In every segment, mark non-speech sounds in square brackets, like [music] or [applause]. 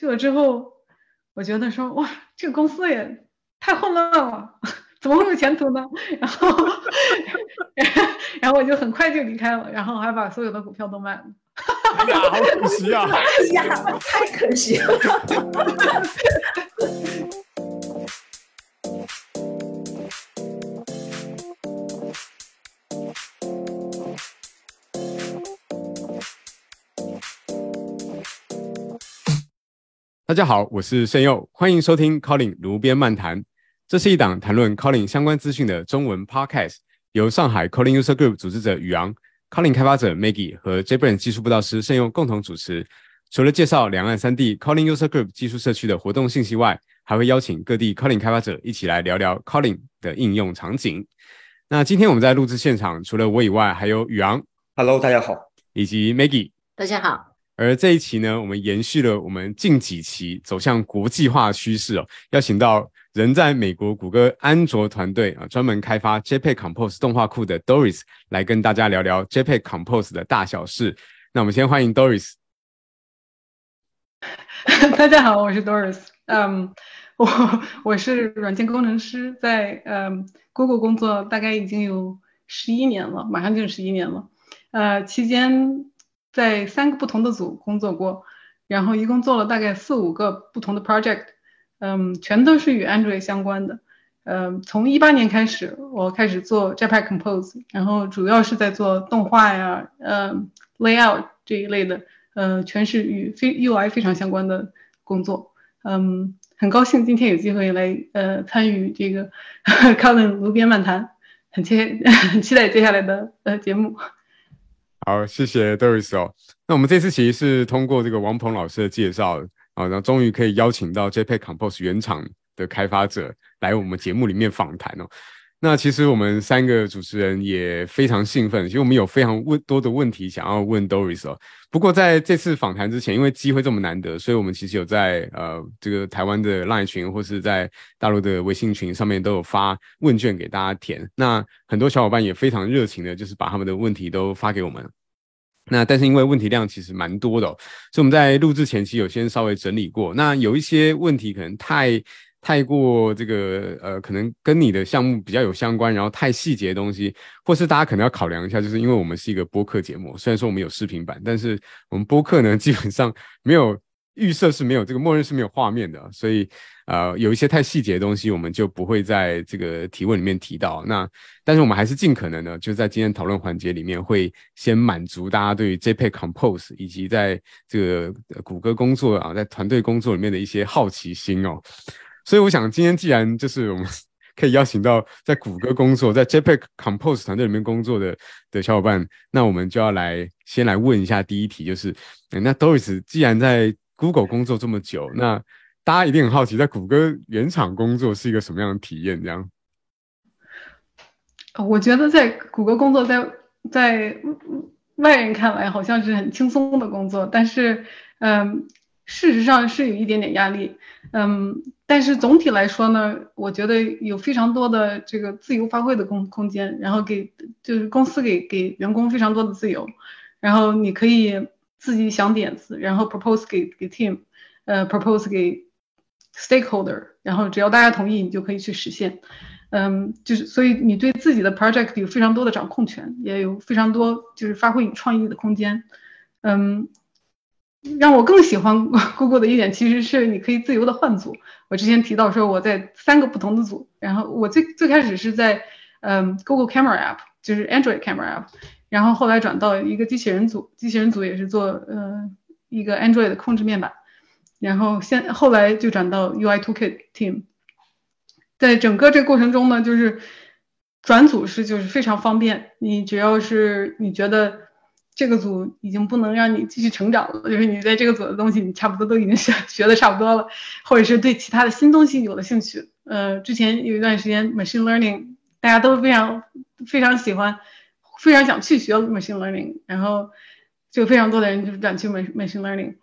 去了之后，我觉得说哇，这个公司也太混乱了，[laughs] 怎么会有前途呢？[laughs] 然后，[laughs] 然后我就很快就离开了，然后还把所有的股票都卖了。哎呀，好可惜啊！哎呀，太可惜了。大家好，我是盛佑，欢迎收听 Calling 炉边漫谈。这是一档谈论 Calling 相关资讯的中文 Podcast，由上海 Calling User Group 组织者宇昂、Calling 开发者 Maggie 和 JBrain 技术布道师盛佑共同主持。除了介绍两岸三地 Calling User Group 技术社区的活动信息外，还会邀请各地 Calling 开发者一起来聊聊 Calling 的应用场景。那今天我们在录制现场，除了我以外，还有宇昂，Hello，大家好，以及 Maggie，大家好。而这一期呢，我们延续了我们近几期走向国际化趋势哦，邀请到人在美国谷歌安卓团队啊，专门开发 JPEG Compose 动画库的 Doris 来跟大家聊聊 JPEG Compose 的大小事。那我们先欢迎 Doris。[laughs] 大家好，我是 Doris。嗯，我我是软件工程师，在嗯 Google 工作大概已经有十一年了，马上就是十一年了。呃，期间。在三个不同的组工作过，然后一共做了大概四五个不同的 project，嗯，全都是与 Android 相关的。嗯，从一八年开始，我开始做 JPEG Compose，然后主要是在做动画呀，嗯，layout 这一类的，呃，全是与非 UI 非常相关的工作。嗯，很高兴今天有机会来呃参与这个 [laughs] Colin 炉边漫谈，很期 [laughs] 很期待接下来的呃节目。好，谢谢 Doris 哦。那我们这次其实是通过这个王鹏老师的介绍啊，然后终于可以邀请到 JPEG Compose 原厂的开发者来我们节目里面访谈哦。那其实我们三个主持人也非常兴奋，其实我们有非常问多的问题想要问 Doris 哦。不过在这次访谈之前，因为机会这么难得，所以我们其实有在呃这个台湾的 LINE 群或是在大陆的微信群上面都有发问卷给大家填。那很多小伙伴也非常热情的，就是把他们的问题都发给我们。那但是因为问题量其实蛮多的，所以我们在录制前期有先稍微整理过。那有一些问题可能太。太过这个呃，可能跟你的项目比较有相关，然后太细节的东西，或是大家可能要考量一下，就是因为我们是一个播客节目，虽然说我们有视频版，但是我们播客呢基本上没有预设是没有这个默认是没有画面的，所以呃有一些太细节的东西，我们就不会在这个提问里面提到。那但是我们还是尽可能呢，就在今天讨论环节里面会先满足大家对于 JPEG Compose 以及在这个谷歌工作啊，在团队工作里面的一些好奇心哦。所以我想，今天既然就是我们 [laughs] 可以邀请到在谷歌工作、在 JPEG Compose 团队里面工作的的小伙伴，那我们就要来先来问一下第一题，就是那 Doris 既然在 Google 工作这么久，那大家一定很好奇，在谷歌原厂工作是一个什么样的体验？这样？我觉得在谷歌工作，在在外人看来好像是很轻松的工作，但是，嗯。事实上是有一点点压力，嗯，但是总体来说呢，我觉得有非常多的这个自由发挥的空空间，然后给就是公司给给员工非常多的自由，然后你可以自己想点子，然后 propose 给给 team，呃，propose 给 stakeholder，然后只要大家同意，你就可以去实现，嗯，就是所以你对自己的 project 有非常多的掌控权，也有非常多就是发挥你创意的空间，嗯。让我更喜欢 Google 的一点，其实是你可以自由的换组。我之前提到说我在三个不同的组，然后我最最开始是在嗯 Google Camera App，就是 Android Camera App，然后后来转到一个机器人组，机器人组也是做呃一个 Android 的控制面板，然后现后来就转到 UI Toolkit Team。在整个这个过程中呢，就是转组是就是非常方便，你只要是你觉得。这个组已经不能让你继续成长了，就是你在这个组的东西，你差不多都已经学 [laughs] 学的差不多了，或者是对其他的新东西有了兴趣。呃，之前有一段时间，machine learning 大家都非常非常喜欢，非常想去学 machine learning，然后就非常多的人就是转去 machine learning。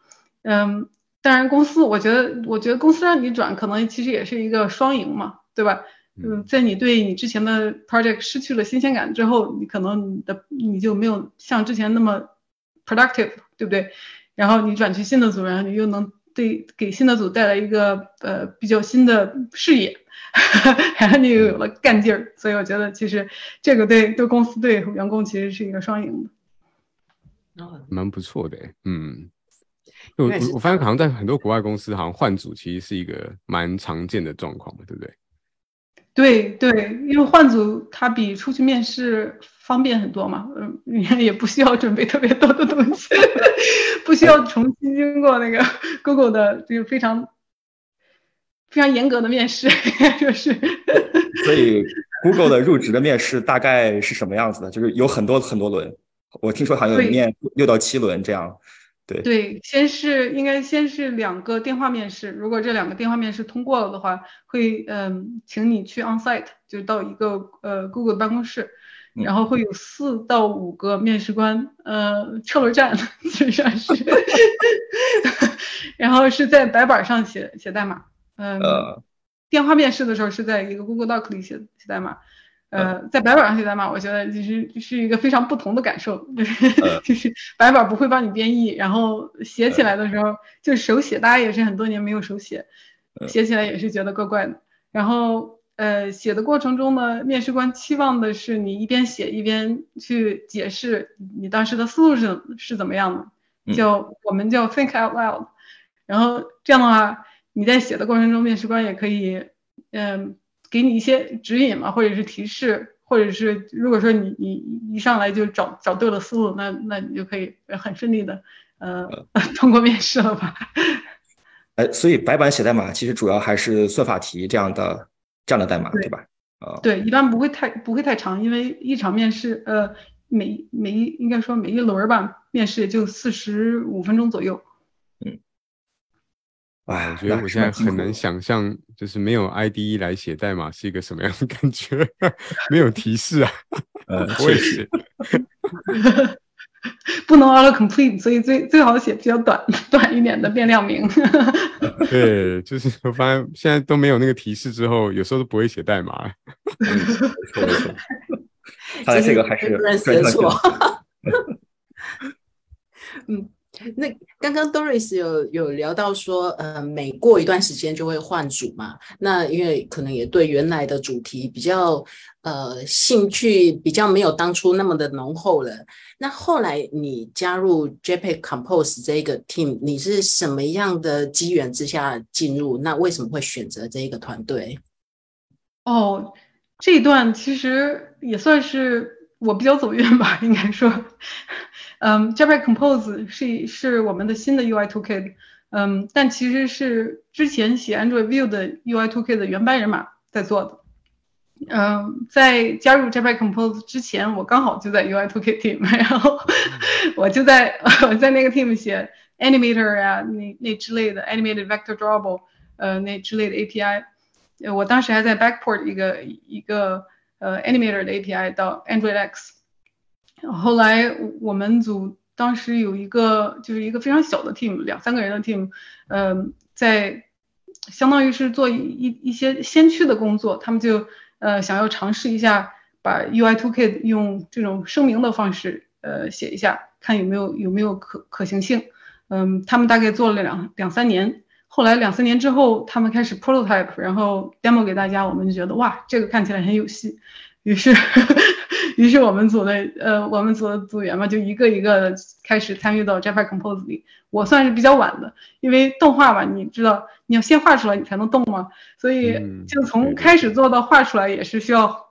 嗯，当然公司，我觉得我觉得公司让你转，可能其实也是一个双赢嘛，对吧？嗯，在你对你之前的 project 失去了新鲜感之后，你可能你的你就没有像之前那么 productive，对不对？然后你转去新的组，然后你又能对给新的组带来一个呃比较新的视野，[laughs] 然后你又有了干劲儿，所以我觉得其实这个对对公司对员工其实是一个双赢的。蛮不错的，嗯，我我我发现好像在很多国外公司，好像换组其实是一个蛮常见的状况嘛对不对？对对，因为换组它比出去面试方便很多嘛，嗯，也不需要准备特别多的东西，[laughs] 不需要重新经过那个 Google 的这个非常非常严格的面试，[laughs] 就是。所以 Google 的入职的面试大概是什么样子的？就是有很多很多轮。我听说好像有面六到七轮这样，对。对，先是应该先是两个电话面试，如果这两个电话面试通过了的话，会嗯请你去 on site，就到一个呃 Google 的办公室，然后会有四到五个面试官，呃车轮战就像是，[laughs] 然后是在白板上写写代码，嗯，电话面试的时候是在一个 Google Doc 里写写代码。呃，在白板上写代码，我觉得就是是一个非常不同的感受，就是 [laughs] 就是白板不会帮你编译，然后写起来的时候就是手写，大家也是很多年没有手写，写起来也是觉得怪怪的。然后呃，写的过程中呢，面试官期望的是你一边写一边去解释你当时的思路是是怎么样的，就我们叫 think out loud。然后这样的话，你在写的过程中，面试官也可以嗯。给你一些指引嘛，或者是提示，或者是如果说你你一上来就找找对了思路，那那你就可以很顺利的呃 [laughs] 通过面试了吧？哎，所以白板写代码其实主要还是算法题这样的这样的代码，对吧？啊，对，一般不会太不会太长，因为一场面试呃每每一应该说每一轮吧，面试就四十五分钟左右。哎，我觉得我现在很难想象，就是没有 IDE 来写代码是一个什么样的感觉，[laughs] 没有提示啊。[laughs] 呃，我也是。不能 auto complete，所以最最好写比较短 [laughs] 短一点的变量名。对，就是我发现现在都没有那个提示之后，有时候都不会写代码。没错没错。看来这个还是写错。嗯。那刚刚 Doris 有有聊到说，呃，每过一段时间就会换组嘛。那因为可能也对原来的主题比较，呃，兴趣比较没有当初那么的浓厚了。那后来你加入 JPEG Compose 这个 team，你是什么样的机缘之下进入？那为什么会选择这一个团队？哦，这段其实也算是我比较走运吧，应该说。嗯，Java Compose 是是我们的新的 UI Toolkit，嗯，但其实是之前写 Android View 的 UI Toolkit 的原班人马在做的。嗯，在加入 Java Compose 之前，我刚好就在 UI Toolkit team，然后我就在我在那个 team 写 Animator 啊，那那之类的 Animated Vector Drawable，呃，那之类的 API。我当时还在 Backport 一个一个呃 Animator 的 API 到 Android X。后来我们组当时有一个就是一个非常小的 team，两三个人的 team，嗯，在相当于是做一一些先驱的工作，他们就呃想要尝试一下把 UI to K，用这种声明的方式呃写一下，看有没有有没有可可行性。嗯，他们大概做了两两三年，后来两三年之后，他们开始 prototype，然后 demo 给大家，我们就觉得哇，这个看起来很有戏，于是。于是我们组的呃，我们组的组员嘛，就一个一个开始参与到 Java Compose 里。我算是比较晚的，因为动画嘛，你知道你要先画出来，你才能动嘛。所以就从开始做到画出来也是需要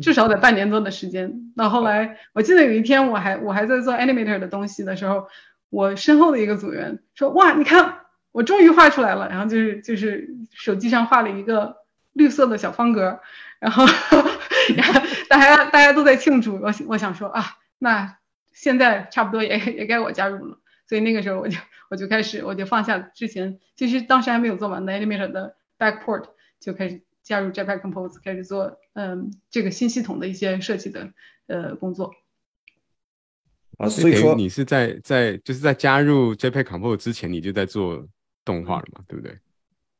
至少得半年多的时间。到后来，我记得有一天我还我还在做 Animator 的东西的时候，我身后的一个组员说：“哇，你看我终于画出来了。”然后就是就是手机上画了一个绿色的小方格。然后，[laughs] 然后大家大家都在庆祝，我我想说啊，那现在差不多也也该我加入了，所以那个时候我就我就开始我就放下之前其实当时还没有做完的 Animator 的 Backport，就开始加入 Java Compose，开始做嗯这个新系统的一些设计的呃工作。啊，所以说你是在在就是在加入 Java Compose 之前你就在做动画了嘛，对不对？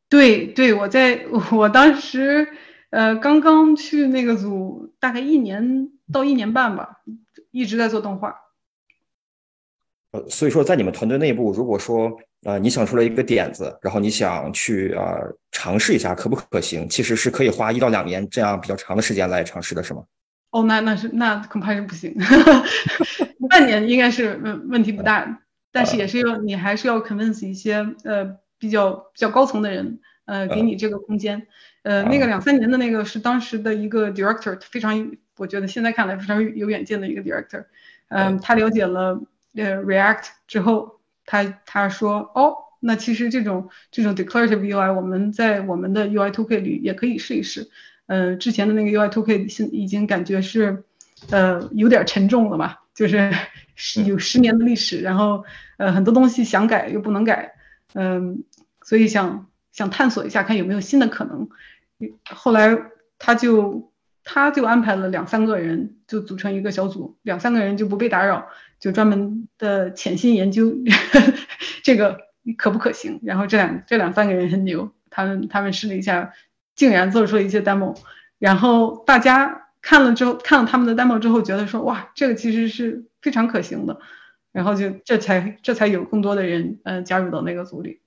对对，我在我当时。呃，刚刚去那个组，大概一年到一年半吧，一直在做动画。呃，所以说在你们团队内部，如果说呃你想出了一个点子，然后你想去呃尝试一下可不可行，其实是可以花一到两年这样比较长的时间来尝试的，是吗？哦，那那是那恐怕是不行，[laughs] 半年应该是问问题不大，但是也是要你还是要 convince 一些呃比较比较高层的人，呃给你这个空间，呃那个两三年的那个是当时的一个 director，非常我觉得现在看来非常有远见的一个 director，嗯，他了解了呃 React 之后，他他说哦，那其实这种这种 declarative UI 我们在我们的 UI Two K 里也可以试一试。呃，之前的那个 UI Two K 现已经感觉是，呃，有点沉重了吧？就是有十年的历史，然后呃，很多东西想改又不能改，嗯，所以想想探索一下，看有没有新的可能。后来他就他就安排了两三个人，就组成一个小组，两三个人就不被打扰，就专门的潜心研究 [laughs] 这个可不可行。然后这两这两三个人很牛，他们他们试了一下。竟然做出了一些 demo，然后大家看了之后，看了他们的 demo 之后，觉得说哇，这个其实是非常可行的，然后就这才这才有更多的人呃加入到那个组里，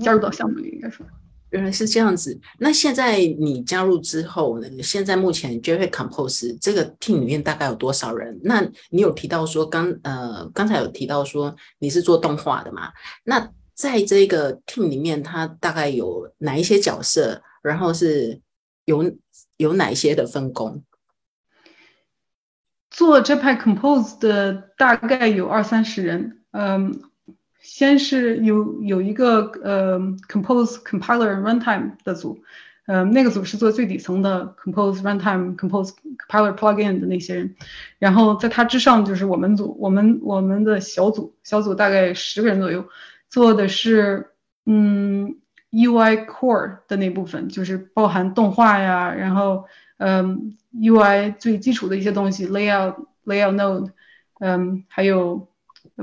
加入到项目里应该说，原来是这样子。那现在你加入之后，呢？现在目前 j a v i Compose 这个 team 里面大概有多少人？那你有提到说刚呃刚才有提到说你是做动画的嘛？那在这个 team 里面，它大概有哪一些角色？然后是有有哪一些的分工？做这派 Compose 的大概有二三十人。嗯，先是有有一个呃 Compose Compiler Runtime 的组，嗯，那个组是做最底层的 Compose Runtime Compose Compiler Plugin 的那些人。然后在它之上就是我们组，我们我们的小组小组大概十个人左右，做的是嗯。UI core 的那部分就是包含动画呀，然后嗯，UI 最基础的一些东西，layout layout node，嗯，还有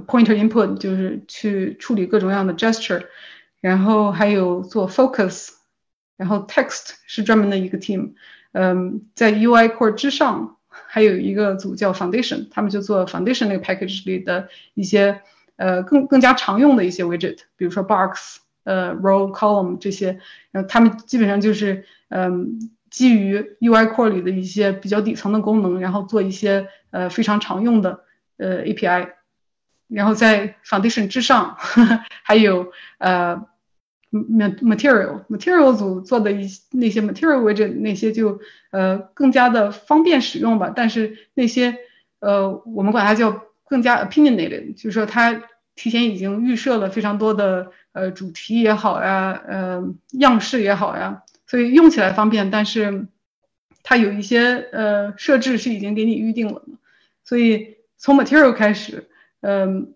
pointer input 就是去处理各种各样的 gesture，然后还有做 focus，然后 text 是专门的一个 team，嗯，在 UI core 之上还有一个组叫 foundation，他们就做 foundation 那个 package 里的一些呃更更加常用的一些 widget，比如说 box。呃，row column 这些，然后他们基本上就是，嗯，基于 UI core 里的一些比较底层的功能，然后做一些呃非常常用的呃 API，然后在 foundation 之上 [laughs] 还有呃 material material 组做的一那些 material widget 那些就呃更加的方便使用吧，但是那些呃我们管它叫更加 opinionated，就是说它提前已经预设了非常多的。呃，主题也好呀，呃，样式也好呀，所以用起来方便，但是它有一些呃设置是已经给你预定了，所以从 material 开始，嗯，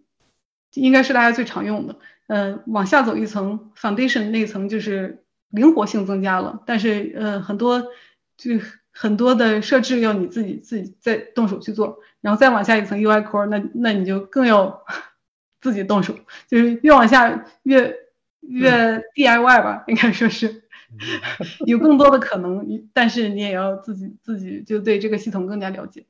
应该是大家最常用的，嗯，往下走一层 foundation 那层就是灵活性增加了，但是呃很多就很多的设置要你自己自己再动手去做，然后再往下一层 UI core，那那你就更要。[laughs] 自己动手，就是越往下越越 DIY 吧，应该说是 [laughs] 有更多的可能，但是你也要自己自己就对这个系统更加了解。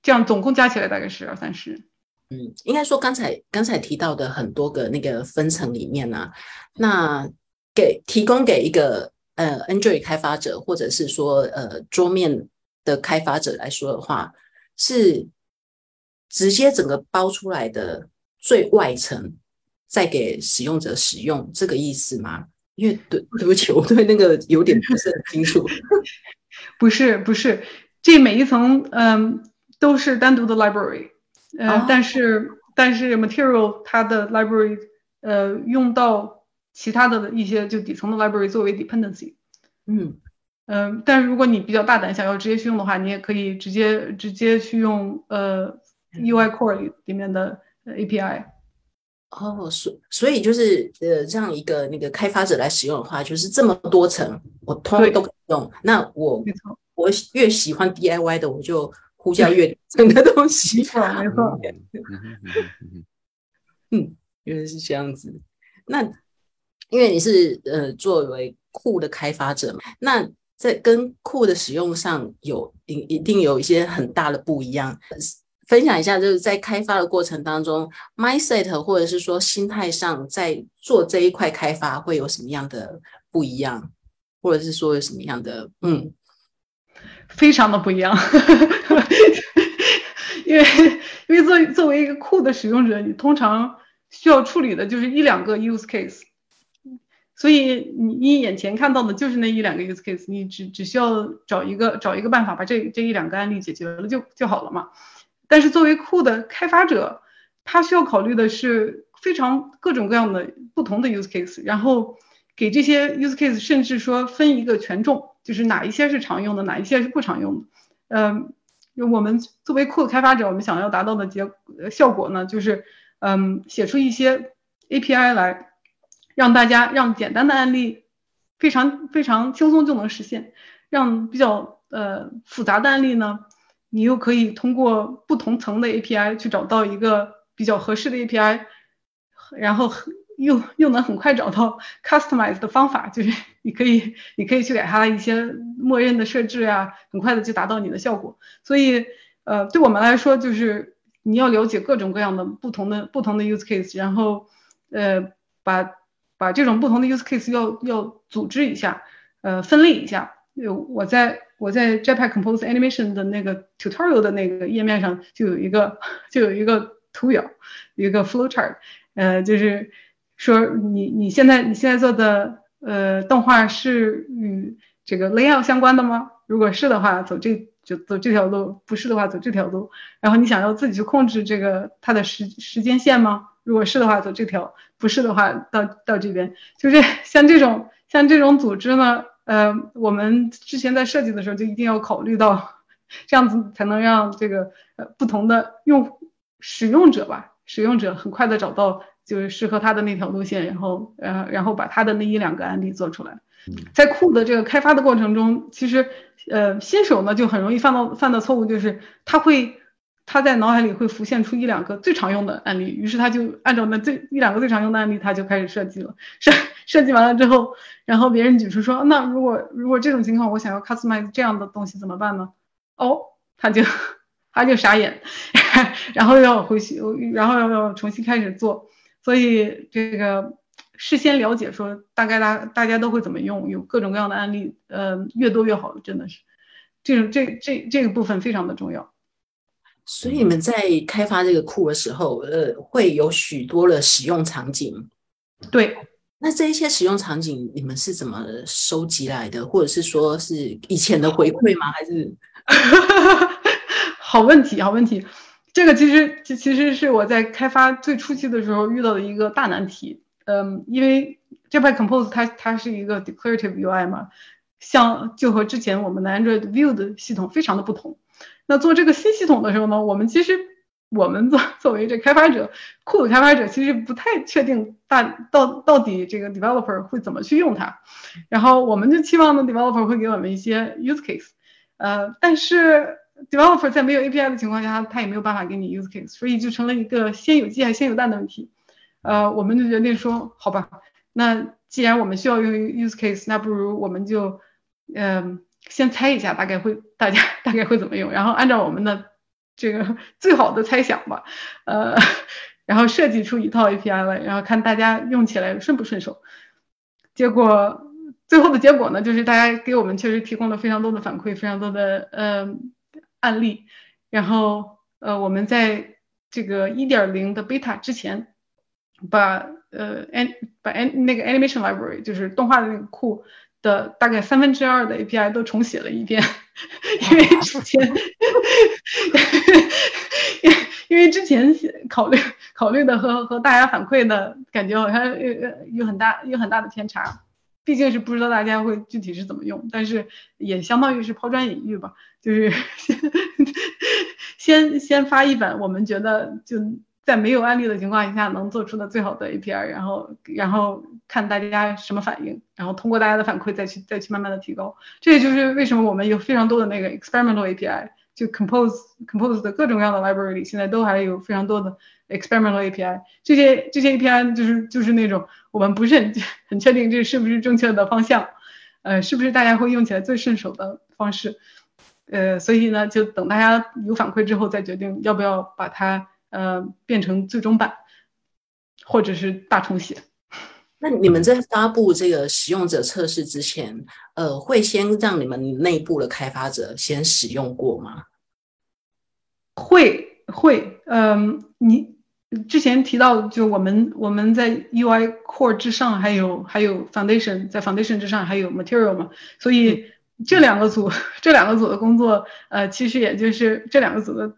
这样总共加起来大概是二三十。嗯，应该说刚才刚才提到的很多个那个分层里面呢，那给提供给一个呃 Android 开发者或者是说呃桌面的开发者来说的话，是直接整个包出来的。最外层再给使用者使用，这个意思吗？因为对对不起，我对那个有点不是很清楚。[laughs] 不是不是，这每一层嗯都是单独的 library，呃，但是但是 material 它的 library 呃用到其他的一些就底层的 library 作为 dependency。嗯嗯，但是如果你比较大胆，想要直接去用的话，你也可以直接直接去用呃 UI core 里里面的。API 哦，所所以就是呃，这样一个那个开发者来使用的话，就是这么多层，我通通都可以用。那我我越喜欢 DIY 的，我就呼叫月整个东西。没错，没错。嗯，原来是这样子。那因为你是呃作为库的开发者嘛，那在跟库的使用上有一一定有一些很大的不一样。分享一下，就是在开发的过程当中，mindset 或者是说心态上，在做这一块开发会有什么样的不一样，或者是说有什么样的嗯，非常的不一样，因为因为作作为一个库的使用者，你通常需要处理的就是一两个 use case。所以你你眼前看到的就是那一两个 use case，你只只需要找一个找一个办法把这这一两个案例解决了就就好了嘛。但是作为库的开发者，他需要考虑的是非常各种各样的不同的 use case，然后给这些 use case 甚至说分一个权重，就是哪一些是常用的，哪一些是不常用的。嗯，就我们作为库的开发者，我们想要达到的结效果呢，就是嗯写出一些 API 来。让大家让简单的案例非常非常轻松就能实现，让比较呃复杂的案例呢，你又可以通过不同层的 API 去找到一个比较合适的 API，然后又又能很快找到 customize 的方法，就是 [laughs] 你可以你可以去给它一些默认的设置啊，很快的就达到你的效果。所以呃对我们来说，就是你要了解各种各样的不同的不同的 use case，然后呃把把这种不同的 use case 要要组织一下，呃，分类一下。有我在我在 Jetpack Compose Animation 的那个 tutorial 的那个页面上就有一个就有一个图表，一个 flow chart，呃，就是说你你现在你现在做的呃动画是与这个 layout 相关的吗？如果是的话，走这就走这条路；不是的话，走这条路。然后你想要自己去控制这个它的时时间线吗？如果是的话，走这条；不是的话，到到这边。就是 [laughs] 像这种像这种组织呢，呃，我们之前在设计的时候就一定要考虑到，这样子才能让这个呃不同的用使用者吧，使用者很快的找到就是适合他的那条路线，然后呃然后把他的那一两个案例做出来。在库的这个开发的过程中，其实呃新手呢就很容易犯到犯的错误就是他会。他在脑海里会浮现出一两个最常用的案例，于是他就按照那最一两个最常用的案例，他就开始设计了。设设计完了之后，然后别人举出说，那如果如果这种情况我想要 customize 这样的东西怎么办呢？哦，他就他就傻眼，[laughs] 然后要回去，然后要要重新开始做。所以这个事先了解说大概大大家都会怎么用，有各种各样的案例，呃，越多越好，真的是这种这这这个部分非常的重要。所以你们在开发这个库的时候，呃，会有许多的使用场景。对，那这一些使用场景，你们是怎么收集来的，或者是说是以前的回馈吗？还是？[laughs] 好问题，好问题。这个其实其其实是我在开发最初期的时候遇到的一个大难题。嗯，因为这块 Compose 它它是一个 declarative UI 嘛，像就和之前我们的 Android View 的系统非常的不同。那做这个新系统的时候呢，我们其实我们作 [laughs] 作为这开发者，库的开发者其实不太确定大到到底这个 developer 会怎么去用它，然后我们就期望呢 developer 会给我们一些 use case，呃，但是 developer 在没有 API 的情况下，他也没有办法给你 use case，所以就成了一个先有鸡还是先有蛋的问题，呃，我们就决定说，好吧，那既然我们需要用 use case，那不如我们就，嗯。先猜一下大概会大家大概会怎么用，然后按照我们的这个最好的猜想吧，呃，然后设计出一套 API 来，然后看大家用起来顺不顺手。结果最后的结果呢，就是大家给我们确实提供了非常多的反馈，非常多的呃案例。然后呃我们在这个一点零的 beta 之前，把呃 an 把 an 那个 animation library 就是动画的那个库。的大概三分之二的 API 都重写了一遍，因为之前，因因为之前考虑考虑的和和大家反馈的感觉好像有有很大有很大的偏差，毕竟是不知道大家会具体是怎么用，但是也相当于是抛砖引玉吧，就是 [laughs] 先先发一本，我们觉得就。在没有案例的情况下，能做出的最好的 API，然后然后看大家什么反应，然后通过大家的反馈再去再去慢慢的提高。这也就是为什么我们有非常多的那个 experimental API，就 Compose Compose 的各种各样的 library 里，现在都还有非常多的 experimental API。这些这些 API 就是就是那种我们不是很很确定这是不是正确的方向，呃，是不是大家会用起来最顺手的方式。呃，所以呢，就等大家有反馈之后再决定要不要把它呃变成最终版，或者是大重写。那你们在发布这个使用者测试之前，呃，会先让你们内部的开发者先使用过吗？会会，嗯，你之前提到，就我们我们在 UI Core 之上还有还有 Foundation，在 Foundation 之上还有 Material 嘛，所以这两个组这两个组的工作，呃，其实也就是这两个组的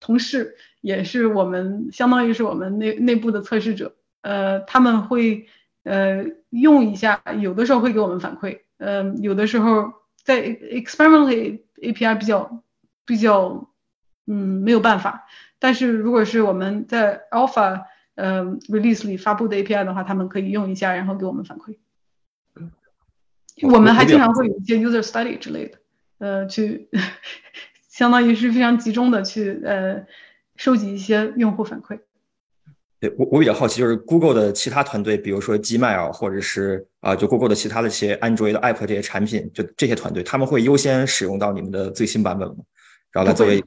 同事，也是我们相当于是我们内内部的测试者，呃，他们会。呃，用一下，有的时候会给我们反馈，嗯，有的时候在 experimentally API 比较比较，嗯，没有办法。但是如果是我们在 alpha 呃 release 里发布的 API 的话，他们可以用一下，然后给我们反馈。我们还经常会有一些 user study 之类的，呃，去 [laughs] 相当于是非常集中的去呃收集一些用户反馈。对我我比较好奇，就是 Google 的其他团队，比如说 Gmail，或者是啊，就 Google 的其他的一些 Android 的 App 这些产品，就这些团队，他们会优先使用到你们的最新版本吗？然后来作为，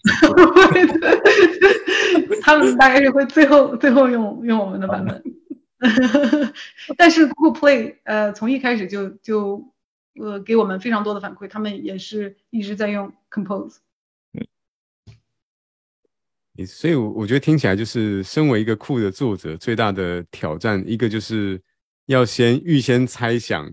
[laughs] 他们大概是会最后最后用用我们的版本。[laughs] 但是 Google Play，呃，从一开始就就呃给我们非常多的反馈，他们也是一直在用 Compose。所以，我我觉得听起来就是身为一个酷的作者，最大的挑战，一个就是要先预先猜想，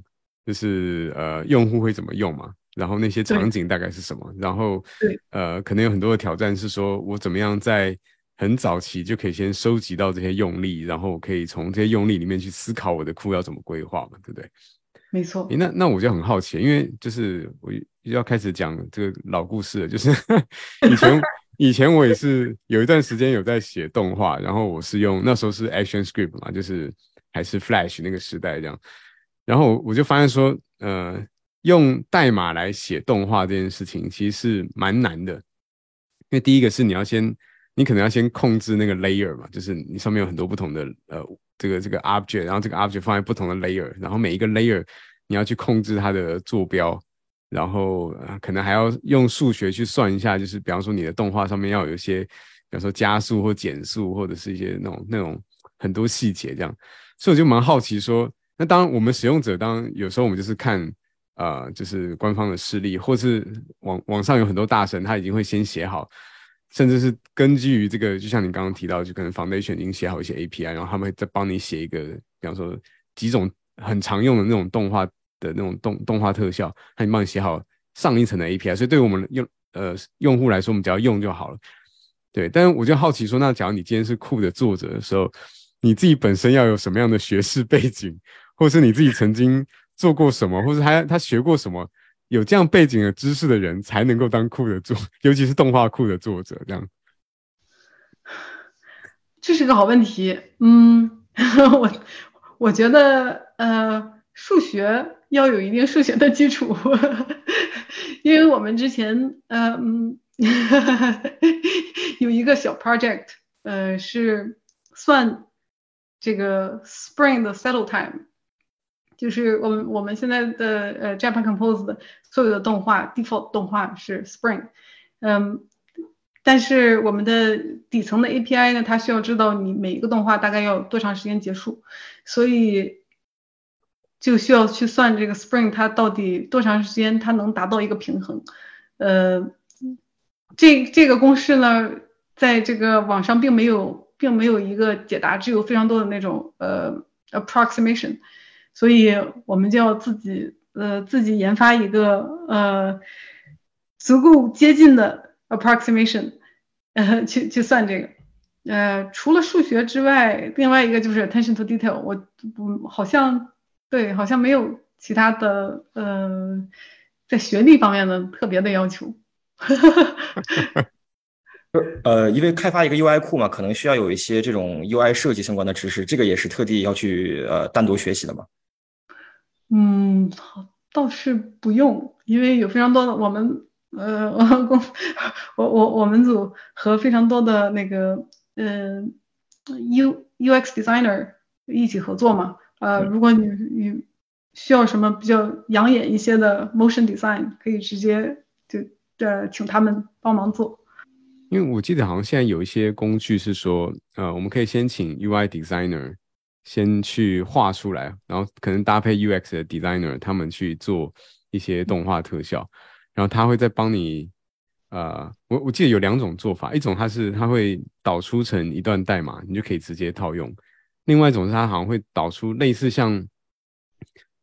就是呃用户会怎么用嘛，然后那些场景大概是什么，然后呃可能有很多的挑战是说我怎么样在很早期就可以先收集到这些用力，然后我可以从这些用力里面去思考我的库要怎么规划嘛，对不对？没错。那那我就很好奇，因为就是我要开始讲这个老故事了，就是 [laughs] 以前。[laughs] 以前我也是有一段时间有在写动画，然后我是用那时候是 Action Script 嘛，就是还是 Flash 那个时代这样，然后我就发现说，呃，用代码来写动画这件事情其实是蛮难的，因为第一个是你要先，你可能要先控制那个 layer 嘛，就是你上面有很多不同的呃这个这个 object，然后这个 object 放在不同的 layer，然后每一个 layer 你要去控制它的坐标。然后可能还要用数学去算一下，就是比方说你的动画上面要有一些，比方说加速或减速，或者是一些那种那种很多细节这样。所以我就蛮好奇说，那当我们使用者当有时候我们就是看呃，就是官方的示例，或是网网上有很多大神他已经会先写好，甚至是根据于这个，就像你刚刚提到，就可能 Foundation 已经写好一些 API，然后他们再帮你写一个，比方说几种很常用的那种动画。的那种动动画特效，他已帮你写好上一层的 API，所以对于我们用呃用户来说，我们只要用就好了。对，但是我就好奇说，那假如你今天是库的作者的时候，你自己本身要有什么样的学识背景，或是你自己曾经做过什么，或是他他学过什么，有这样背景的知识的人才能够当酷的作，[laughs] 尤其是动画库的作者这样。这是个好问题，嗯，[laughs] 我我觉得呃数学。要有一定数学的基础，[laughs] 因为我们之前呃嗯有一个小 project，呃是算这个 Spring 的 settle time，就是我们我们现在的呃 Japan Compose 的所有的动画 default 动画是 Spring，嗯，但是我们的底层的 API 呢，它需要知道你每一个动画大概要多长时间结束，所以。就需要去算这个 Spring 它到底多长时间它能达到一个平衡，呃，这这个公式呢，在这个网上并没有并没有一个解答，只有非常多的那种呃 approximation，所以我们就要自己呃自己研发一个呃足够接近的 approximation，呃去去算这个，呃除了数学之外，另外一个就是 attention to detail，我不好像。对，好像没有其他的，呃，在学历方面的特别的要求。[laughs] 呃，因为开发一个 UI 库嘛，可能需要有一些这种 UI 设计相关的知识，这个也是特地要去呃单独学习的嘛。嗯，倒是不用，因为有非常多的我们，呃，公我我我们组和非常多的那个，嗯，U UX designer 一起合作嘛。呃，如果你你需要什么比较养眼一些的 motion design，可以直接就呃请他们帮忙做。因为我记得好像现在有一些工具是说，呃，我们可以先请 UI designer 先去画出来，然后可能搭配 UX 的 designer 他们去做一些动画特效，然后他会再帮你，呃，我我记得有两种做法，一种它是它会导出成一段代码，你就可以直接套用；另外一种是它好像会导出类似像，不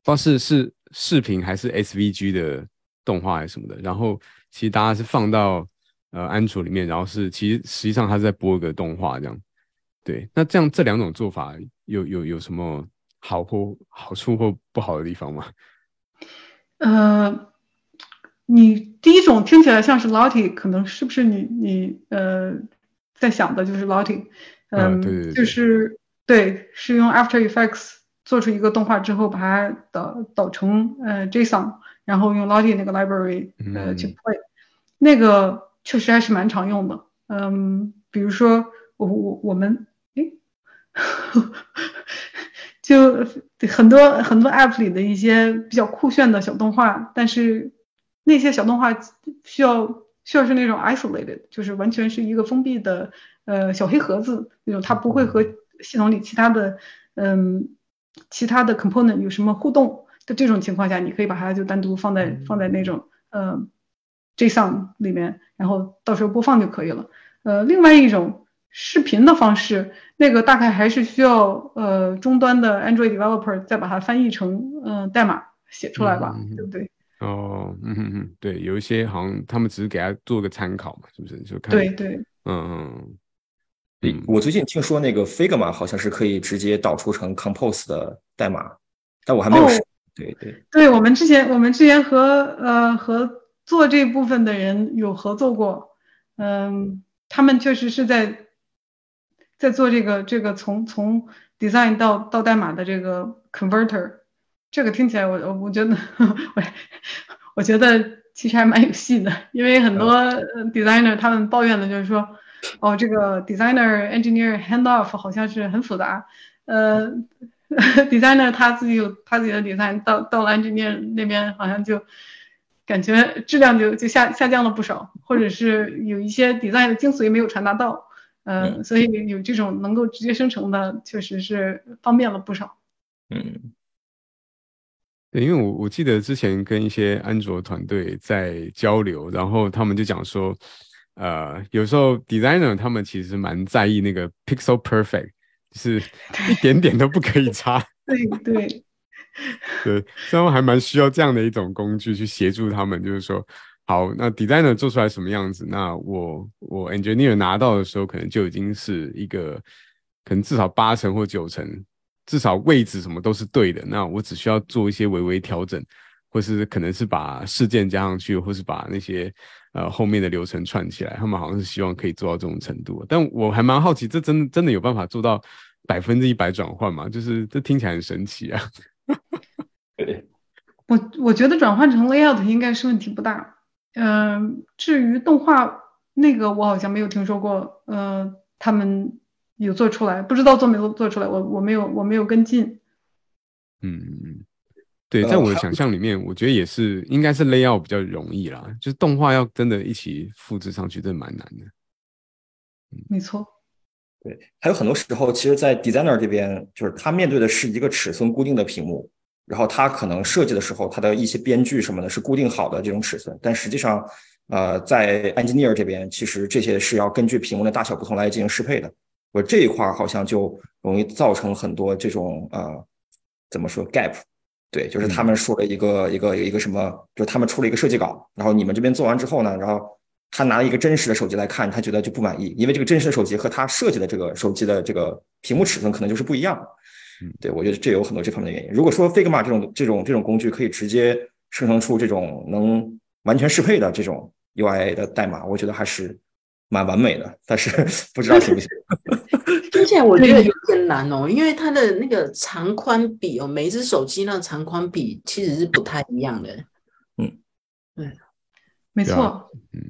知道是是视频还是 SVG 的动画还是什么的，然后其实大家是放到。呃，安卓里面，然后是其实实际上它是在播一个动画这样，对。那这样这两种做法有有有什么好或好处或不好的地方吗？呃，你第一种听起来像是 Lottie，可能是不是你你呃在想的就是 Lottie？嗯，对对对，就是对，是用 After Effects 做出一个动画之后，把它导导成呃 JSON，然后用 Lottie 那个 library 呃去 play 那个。确实还是蛮常用的，嗯，比如说我我我们，哎，[laughs] 就很多很多 app 里的一些比较酷炫的小动画，但是那些小动画需要需要是那种 isolated，就是完全是一个封闭的呃小黑盒子那种，它不会和系统里其他的嗯其他的 component 有什么互动的这种情况下，你可以把它就单独放在放在那种呃。JSON 里面，然后到时候播放就可以了。呃，另外一种视频的方式，那个大概还是需要呃终端的 Android developer 再把它翻译成嗯代码写出来吧，对不对？哦，嗯嗯嗯，对，有一些好像他们只是给他做个参考嘛，是不是？就看对对，嗯嗯。我最近听说那个 Figma 好像是可以直接导出成 Compose 的代码，但我还没有试。对对，对我们之前我们之前和呃和。做这部分的人有合作过，嗯，他们确实是在在做这个这个从从 design 到到代码的这个 converter，这个听起来我我我觉得我我觉得其实还蛮有戏的，因为很多 designer 他们抱怨的就是说，哦，这个 designer engineer handoff 好像是很复杂，呃，[laughs] designer 他自己有他自己的 design，到到了 engineer 那边好像就。感觉质量就就下下降了不少，或者是有一些 design 的精髓没有传达到，嗯，所以有这种能够直接生成的，确实是方便了不少。嗯，对，因为我我记得之前跟一些安卓团队在交流，然后他们就讲说，呃，有时候 designer 他们其实蛮在意那个 pixel perfect，就是一点点都不可以差。对 [laughs] 对。对，他们还蛮需要这样的一种工具去协助他们，就是说，好，那 designer 做出来什么样子，那我我 engineer 拿到的时候，可能就已经是一个，可能至少八成或九成，至少位置什么都是对的。那我只需要做一些微微调整，或是可能是把事件加上去，或是把那些呃后面的流程串起来。他们好像是希望可以做到这种程度，但我还蛮好奇，这真真的有办法做到百分之一百转换吗？就是这听起来很神奇啊。对 [laughs] 我我觉得转换成 layout 应该是问题不大。嗯，至于动画那个，我好像没有听说过。呃，他们有做出来，不知道做没做做出来。我我没有我没有跟进。嗯，对，在我的想象里面，我觉得也是应该是 layout 比较容易啦。就是动画要真的一起复制上去，真的蛮难的。没错。对，还有很多时候，其实，在 designer 这边，就是他面对的是一个尺寸固定的屏幕。然后他可能设计的时候，他的一些编剧什么的是固定好的这种尺寸，但实际上，呃，在 engineer 这边，其实这些是要根据屏幕的大小不同来进行适配的。我这一块好像就容易造成很多这种呃，怎么说 gap？对，就是他们说了一个一个一个什么，就是他们出了一个设计稿，然后你们这边做完之后呢，然后他拿一个真实的手机来看，他觉得就不满意，因为这个真实的手机和他设计的这个手机的这个屏幕尺寸可能就是不一样。对，我觉得这有很多这方面的原因。如果说 Figma 这种这种这种工具可以直接生成出这种能完全适配的这种 UI 的代码，我觉得还是蛮完美的。但是 [laughs] 不知道行不行？听起来我觉得有点难哦，因为它的那个长宽比哦，每一只手机那长宽比其实是不太一样的。嗯，对，没错。嗯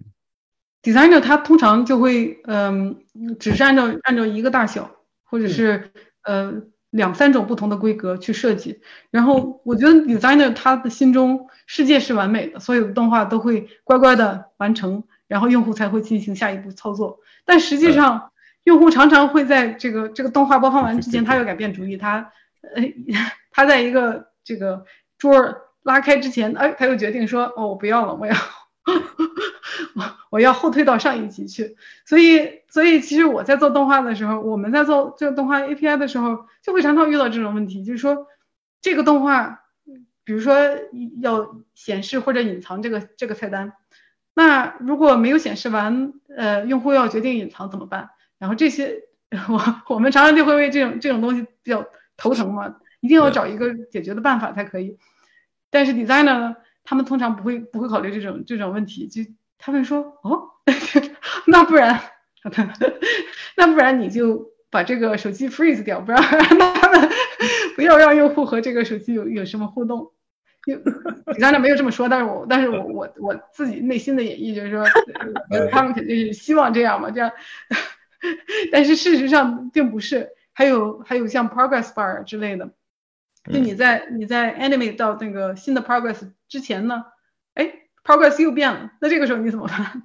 ，Designer 它通常就会嗯，只是按照按照一个大小，或者是呃。两三种不同的规格去设计。然后我觉得 designer 他的心中世界是完美的，所有的动画都会乖乖的完成，然后用户才会进行下一步操作。但实际上，用户常常会在这个这个动画播放完之前，他要改变主意，他呃 [laughs] 他在一个这个桌儿拉开之前，哎，他又决定说，哦，我不要了，我要。[laughs] 我我要后退到上一级去，所以所以其实我在做动画的时候，我们在做这个动画 API 的时候，就会常常遇到这种问题，就是说这个动画，比如说要显示或者隐藏这个这个菜单，那如果没有显示完，呃，用户要决定隐藏怎么办？然后这些 [laughs] 我我们常常就会为这种这种东西比较头疼嘛，一定要找一个解决的办法才可以。但是 designer 呢？他们通常不会不会考虑这种这种问题，就他们说哦，[laughs] 那不然，[laughs] 那不然你就把这个手机 freeze 掉，不让让他们不要让用户和这个手机有有什么互动。就你刚才没有这么说，但是我但是我我我自己内心的演绎就是说，他们肯定是希望这样嘛，这样，[laughs] 但是事实上并不是。还有还有像 progress bar 之类的。就你在你在 animate 到那个新的 progress 之前呢，哎，progress 又变了，那这个时候你怎么办？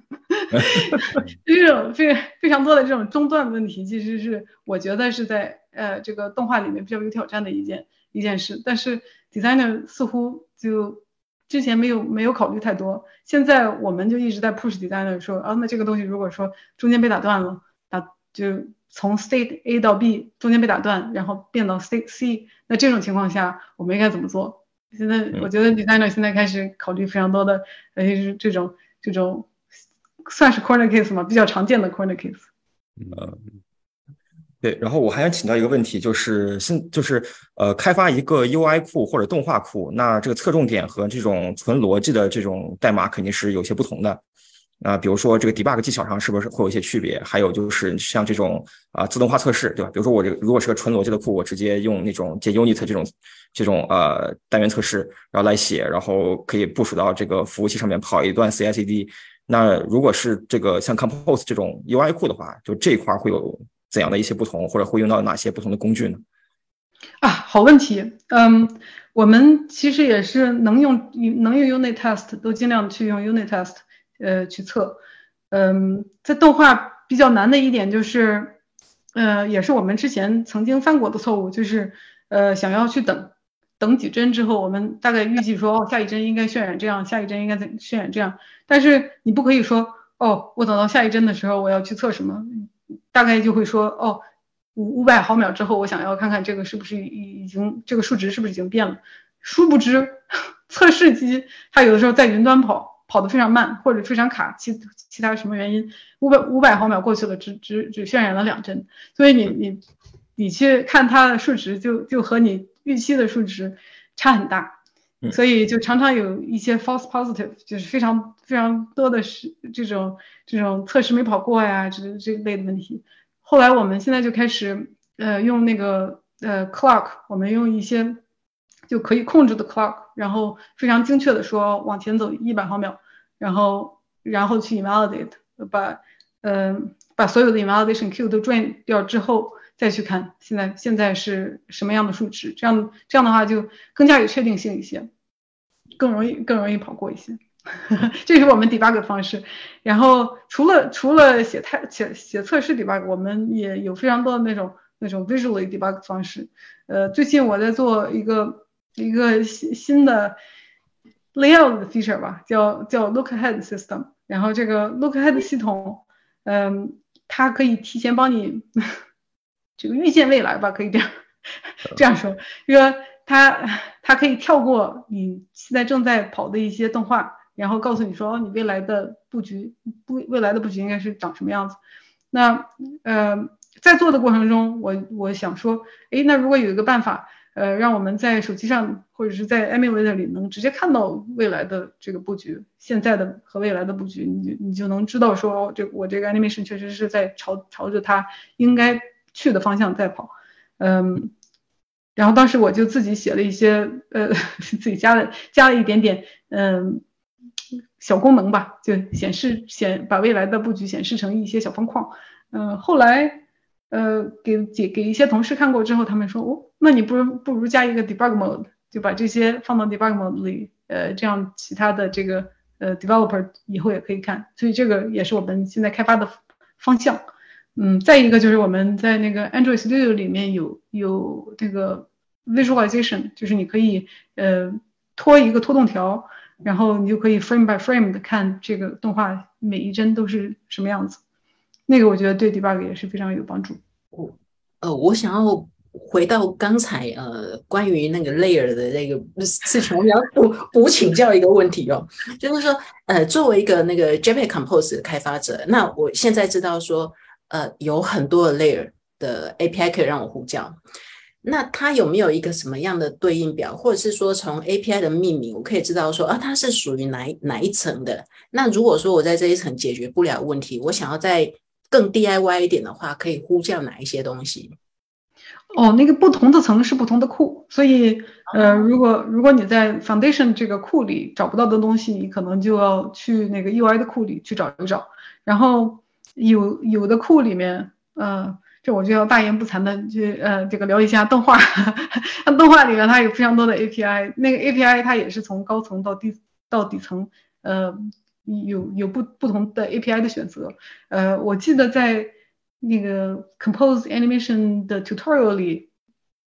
[laughs] 这种非非常多的这种中断问题，其实是我觉得是在呃这个动画里面比较有挑战的一件一件事。但是 designer 似乎就之前没有没有考虑太多，现在我们就一直在 push designer 说啊，那这个东西如果说中间被打断了，那就。从 state A 到 B 中间被打断，然后变到 state C，那这种情况下我们应该怎么做？现在我觉得 designer 现在开始考虑非常多的，呃，这种这种算是 corner case 嘛？比较常见的 corner case。嗯，对。然后我还想请教一个问题，就是现就是呃，开发一个 UI 库或者动画库，那这个侧重点和这种纯逻辑的这种代码肯定是有些不同的。啊，比如说这个 debug 技巧上是不是会有一些区别？还有就是像这种啊自动化测试，对吧？比如说我这个如果是个纯逻辑的库，我直接用那种 JUnit 这种这种呃单元测试，然后来写，然后可以部署到这个服务器上面跑一段 CI/CD。那如果是这个像 Compose 这种 UI 库的话，就这一块会有怎样的一些不同，或者会用到哪些不同的工具呢？啊，好问题。嗯，我们其实也是能用能用 Unit Test，都尽量去用 Unit Test。呃，去测，嗯，在动画比较难的一点就是，呃，也是我们之前曾经犯过的错误，就是，呃，想要去等，等几帧之后，我们大概预计说，哦，下一帧应该渲染这样，下一帧应该怎渲染这样，但是你不可以说，哦，我等到下一帧的时候我要去测什么，大概就会说，哦，五五百毫秒之后，我想要看看这个是不是已已经这个数值是不是已经变了，殊不知，[laughs] 测试机它有的时候在云端跑。跑得非常慢，或者非常卡，其其他什么原因？五百五百毫秒过去了，只只只渲染了两帧，所以你你你去看它的数值，就就和你预期的数值差很大，所以就常常有一些 false positive，就是非常非常多的是这种这种测试没跑过呀，这这类的问题。后来我们现在就开始呃用那个呃 clock，我们用一些。就可以控制的 clock，然后非常精确的说往前走一百毫秒，然后然后去 invalidate，把嗯把所有的 invalidation q 都 drain 掉之后，再去看现在现在是什么样的数值，这样这样的话就更加有确定性一些，更容易更容易跑过一些，[laughs] 这是我们 debug 方式。然后除了除了写太写写测试 debug，我们也有非常多的那种那种 visually debug 方式。呃，最近我在做一个。一个新新的 layout 的 feature 吧，叫叫 look ahead system。然后这个 look ahead 系统，嗯，它可以提前帮你 [laughs] 这个预见未来吧，可以这样这样说，就说它它可以跳过你现在正在跑的一些动画，然后告诉你说，你未来的布局不未来的布局应该是长什么样子。那呃，在做的过程中，我我想说，哎，那如果有一个办法。呃，让我们在手机上或者是在 emulator 里能直接看到未来的这个布局，现在的和未来的布局，你你就能知道说，这我这个 animation 确实是在朝朝着它应该去的方向在跑。嗯，然后当时我就自己写了一些，呃，[laughs] 自己加了加了一点点，嗯，小功能吧，就显示显把未来的布局显示成一些小方框。嗯，后来呃给给给一些同事看过之后，他们说哦。那你不如不如加一个 debug mode，就把这些放到 debug mode 里，呃，这样其他的这个呃 developer 以后也可以看，所以这个也是我们现在开发的方向。嗯，再一个就是我们在那个 Android Studio 里面有有这个 visualization，就是你可以呃拖一个拖动条，然后你就可以 frame by frame 的看这个动画每一帧都是什么样子。那个我觉得对 debug 也是非常有帮助。我呃，我想要回到刚才呃关于那个 layer 的那个事情，我想要补补请教一个问题哦，就是说呃作为一个那个 JPEG Compose 的开发者，那我现在知道说呃有很多的 layer 的 API 可以让我呼叫，那它有没有一个什么样的对应表，或者是说从 API 的命名，我可以知道说啊它是属于哪哪一层的？那如果说我在这一层解决不了问题，我想要在更 DIY 一点的话，可以呼叫哪一些东西？哦，那个不同的层是不同的库，所以呃，如果如果你在 Foundation 这个库里找不到的东西，你可能就要去那个 UI 的库里去找一找。然后有有的库里面，呃，这我就要大言不惭的去呃这个聊一下动画，动画里面它有非常多的 API，那个 API 它也是从高层到低到底层，呃。有有不不同的 API 的选择，呃，我记得在那个 Compose Animation 的 tutorial 里，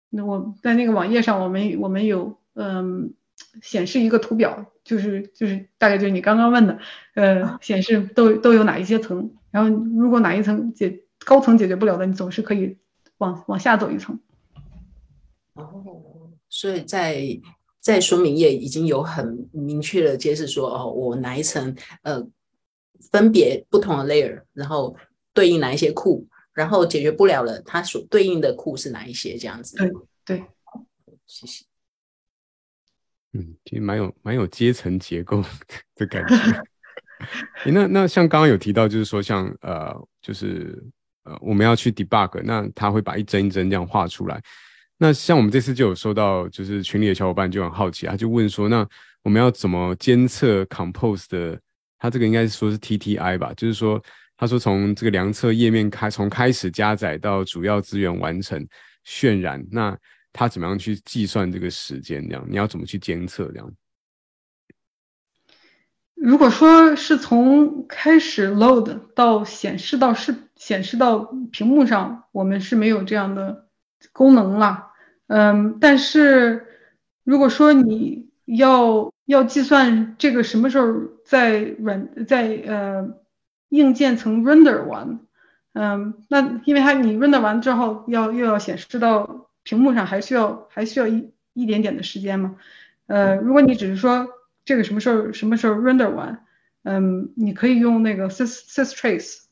那我在那个网页上，我们我们有嗯显示一个图表，就是就是大概就是你刚刚问的，呃，显示都都有哪一些层，然后如果哪一层解高层解决不了的，你总是可以往往下走一层。哦，所以在。在说明页已经有很明确的揭示说，哦，我哪一层呃分别不同的 layer，然后对应哪一些库，然后解决不了了，它所对应的库是哪一些这样子。对对，谢谢。嗯，其实蛮有蛮有阶层结构的感觉。[laughs] 那那像刚刚有提到，就是说像呃，就是呃，我们要去 debug，那他会把一帧一帧这样画出来。那像我们这次就有收到，就是群里的小伙伴就很好奇，他就问说，那我们要怎么监测 Compose 的？他这个应该是说是 TTI 吧，就是说，他说从这个量测页面开，从开始加载到主要资源完成渲染，那他怎么样去计算这个时间？这样你要怎么去监测？这样？如果说是从开始 load 到显示到是显示到屏幕上，我们是没有这样的功能了。嗯，但是如果说你要要计算这个什么时候在软在呃硬件层 render 完，嗯，那因为它你 render 完之后要又要显示到屏幕上，还需要还需要一一点点的时间嘛。呃，如果你只是说这个什么时候什么时候 render 完，嗯，你可以用那个 sys systrace，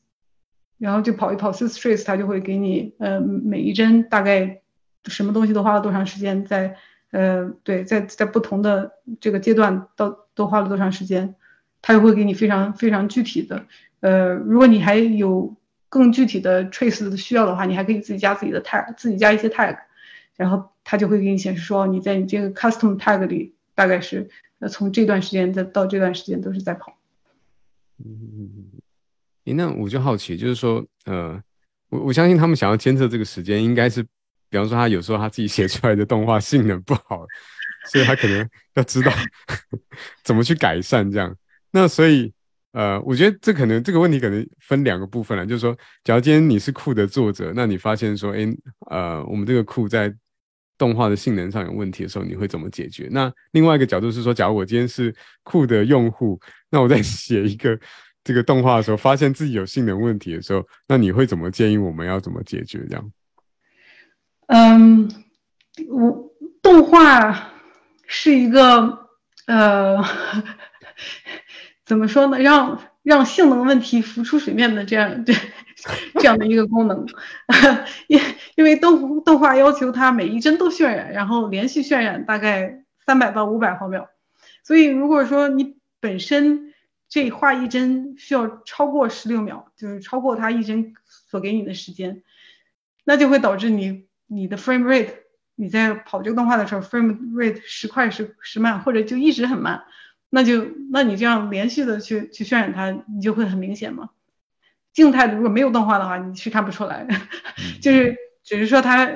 然后就跑一跑 systrace，它就会给你呃每一帧大概。什么东西都花了多长时间？在呃，对，在在不同的这个阶段都都花了多长时间？他就会给你非常非常具体的。呃，如果你还有更具体的 trace 的需要的话，你还可以自己加自己的 tag，自己加一些 tag，然后他就会给你显示说你在你这个 custom tag 里大概是呃从这段时间再到这段时间都是在跑。嗯嗯嗯。诶，那我就好奇，就是说，呃，我我相信他们想要监测这个时间，应该是。比方说，他有时候他自己写出来的动画性能不好，[laughs] 所以他可能要知道 [laughs] 怎么去改善这样。那所以，呃，我觉得这可能这个问题可能分两个部分了，就是说，假如今天你是库的作者，那你发现说，哎，呃，我们这个库在动画的性能上有问题的时候，你会怎么解决？那另外一个角度是说，假如我今天是库的用户，那我在写一个这个动画的时候，发现自己有性能问题的时候，那你会怎么建议我们要怎么解决这样？嗯，我动画是一个呃，[laughs] 怎么说呢？让让性能问题浮出水面的这样这这样的一个功能，[laughs] 因因为动动画要求它每一帧都渲染，然后连续渲染大概三百到五百毫秒，所以如果说你本身这画一帧需要超过十六秒，就是超过它一帧所给你的时间，那就会导致你。你的 frame rate，你在跑这个动画的时候，frame rate 时快时时慢，或者就一直很慢，那就那你这样连续的去去渲染它，你就会很明显嘛。静态的如果没有动画的话，你是看不出来。[laughs] 就是只是说它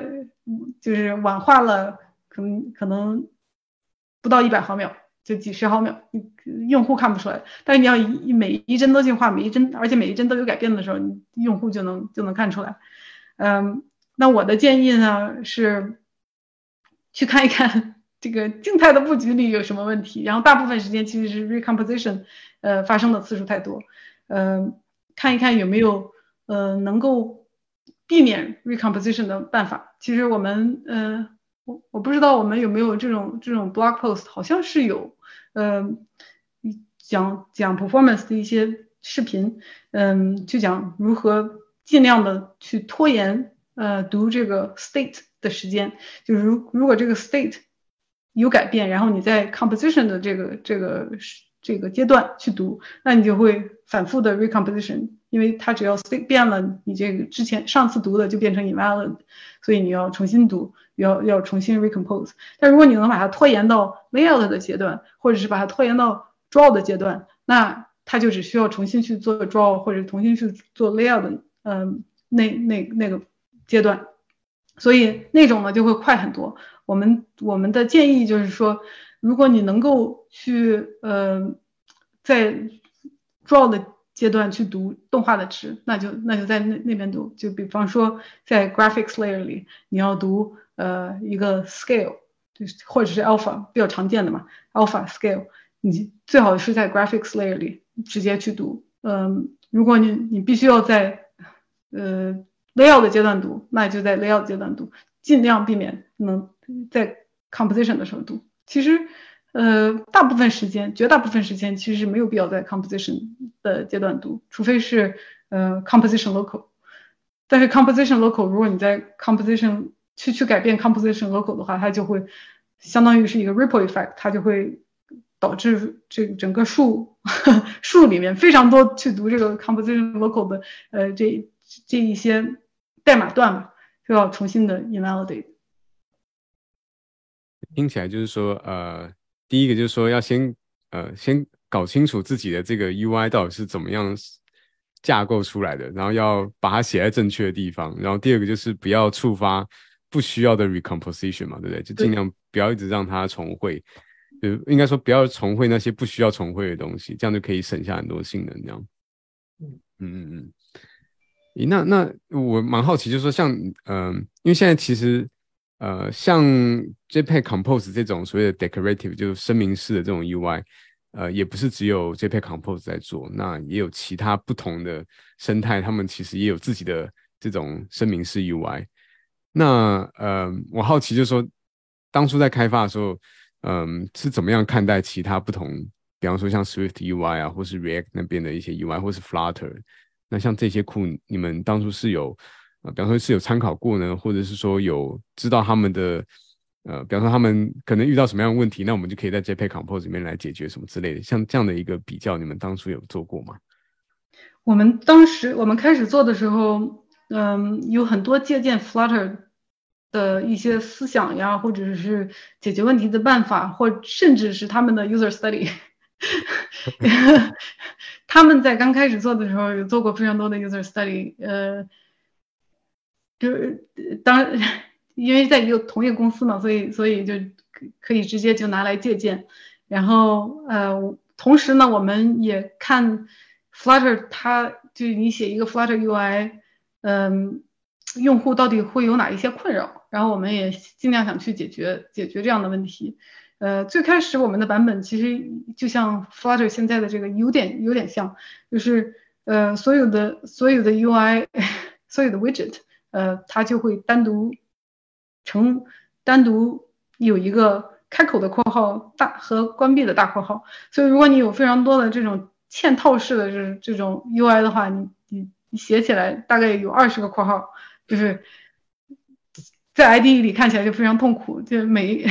就是晚化了，可能可能不到一百毫秒，就几十毫秒，用户看不出来。但是你要一每一帧都进化，每一帧，而且每一帧都有改变的时候，用户就能就能看出来。嗯，那我的建议呢是去看一看这个静态的布局里有什么问题，然后大部分时间其实是 recomposition，呃，发生的次数太多。嗯，看一看有没有呃能够避免 recomposition 的办法。其实我们呃，我我不知道我们有没有这种这种 blog post，好像是有，呃，讲讲 performance 的一些视频，嗯，就讲如何。尽量的去拖延，呃，读这个 state 的时间，就是如如果这个 state 有改变，然后你在 composition 的这个这个这个阶段去读，那你就会反复的 recomposition，因为它只要 state 变了，你这个之前上次读的就变成 invalid，所以你要重新读，要要重新 recompose。但如果你能把它拖延到 layout 的阶段，或者是把它拖延到 draw 的阶段，那它就只需要重新去做 draw 或者重新去做 layout。嗯，那那那个阶段，所以那种呢就会快很多。我们我们的建议就是说，如果你能够去呃在 draw 的阶段去读动画的值，那就那就在那那边读。就比方说在 graphics layer 里，你要读呃一个 scale，就是或者是 alpha 比较常见的嘛，alpha scale，你最好是在 graphics layer 里直接去读。嗯，如果你你必须要在呃，layout 的阶段读，那就在 layout 阶段读，尽量避免能在 composition 的时候读。其实，呃，大部分时间，绝大部分时间其实是没有必要在 composition 的阶段读，除非是呃 composition local。但是 composition local，如果你在 composition 去去改变 composition local 的话，它就会相当于是一个 ripple effect，它就会导致这个整个树树里面非常多去读这个 composition local 的呃这。这一些代码段嘛，就要重新的 invalidate。听起来就是说，呃，第一个就是说要先呃先搞清楚自己的这个 UI 到底是怎么样架构出来的，然后要把它写在正确的地方。然后第二个就是不要触发不需要的 recomposition 嘛，对不对？就尽量不要一直让它重绘，就应该说不要重绘那些不需要重绘的东西，这样就可以省下很多性能。这样，嗯嗯嗯。那那我蛮好奇，就是说像嗯，因为现在其实呃，像 JPEG Compose 这种所谓的 decorative 就是声明式的这种 UI，呃，也不是只有 JPEG Compose 在做，那也有其他不同的生态，他们其实也有自己的这种声明式 UI。那呃，我好奇就是说，当初在开发的时候，嗯，是怎么样看待其他不同，比方说像 Swift UI 啊，或是 React 那边的一些 UI，或是 Flutter。那像这些库，你们当初是有，呃，比方说是有参考过呢，或者是说有知道他们的，呃，比方说他们可能遇到什么样的问题，那我们就可以在 JPEG Compose 里面来解决什么之类的。像这样的一个比较，你们当初有做过吗？我们当时我们开始做的时候，嗯，有很多借鉴 Flutter 的一些思想呀，或者是解决问题的办法，或甚至是他们的 User Study。[laughs] 他们在刚开始做的时候有做过非常多的 user study，呃，就是当因为在一个同一个公司嘛，所以所以就可以直接就拿来借鉴。然后呃，同时呢，我们也看 Flutter，它就你写一个 Flutter UI，嗯，用户到底会有哪一些困扰，然后我们也尽量想去解决解决这样的问题。呃，最开始我们的版本其实就像 Flutter 现在的这个有点有点像，就是呃所有的所有的 UI，[laughs] 所有的 widget，呃它就会单独成单独有一个开口的括号大和关闭的大括号，所以如果你有非常多的这种嵌套式的这这种 UI 的话，你你你写起来大概有二十个括号，就是在 IDE 里看起来就非常痛苦，就每。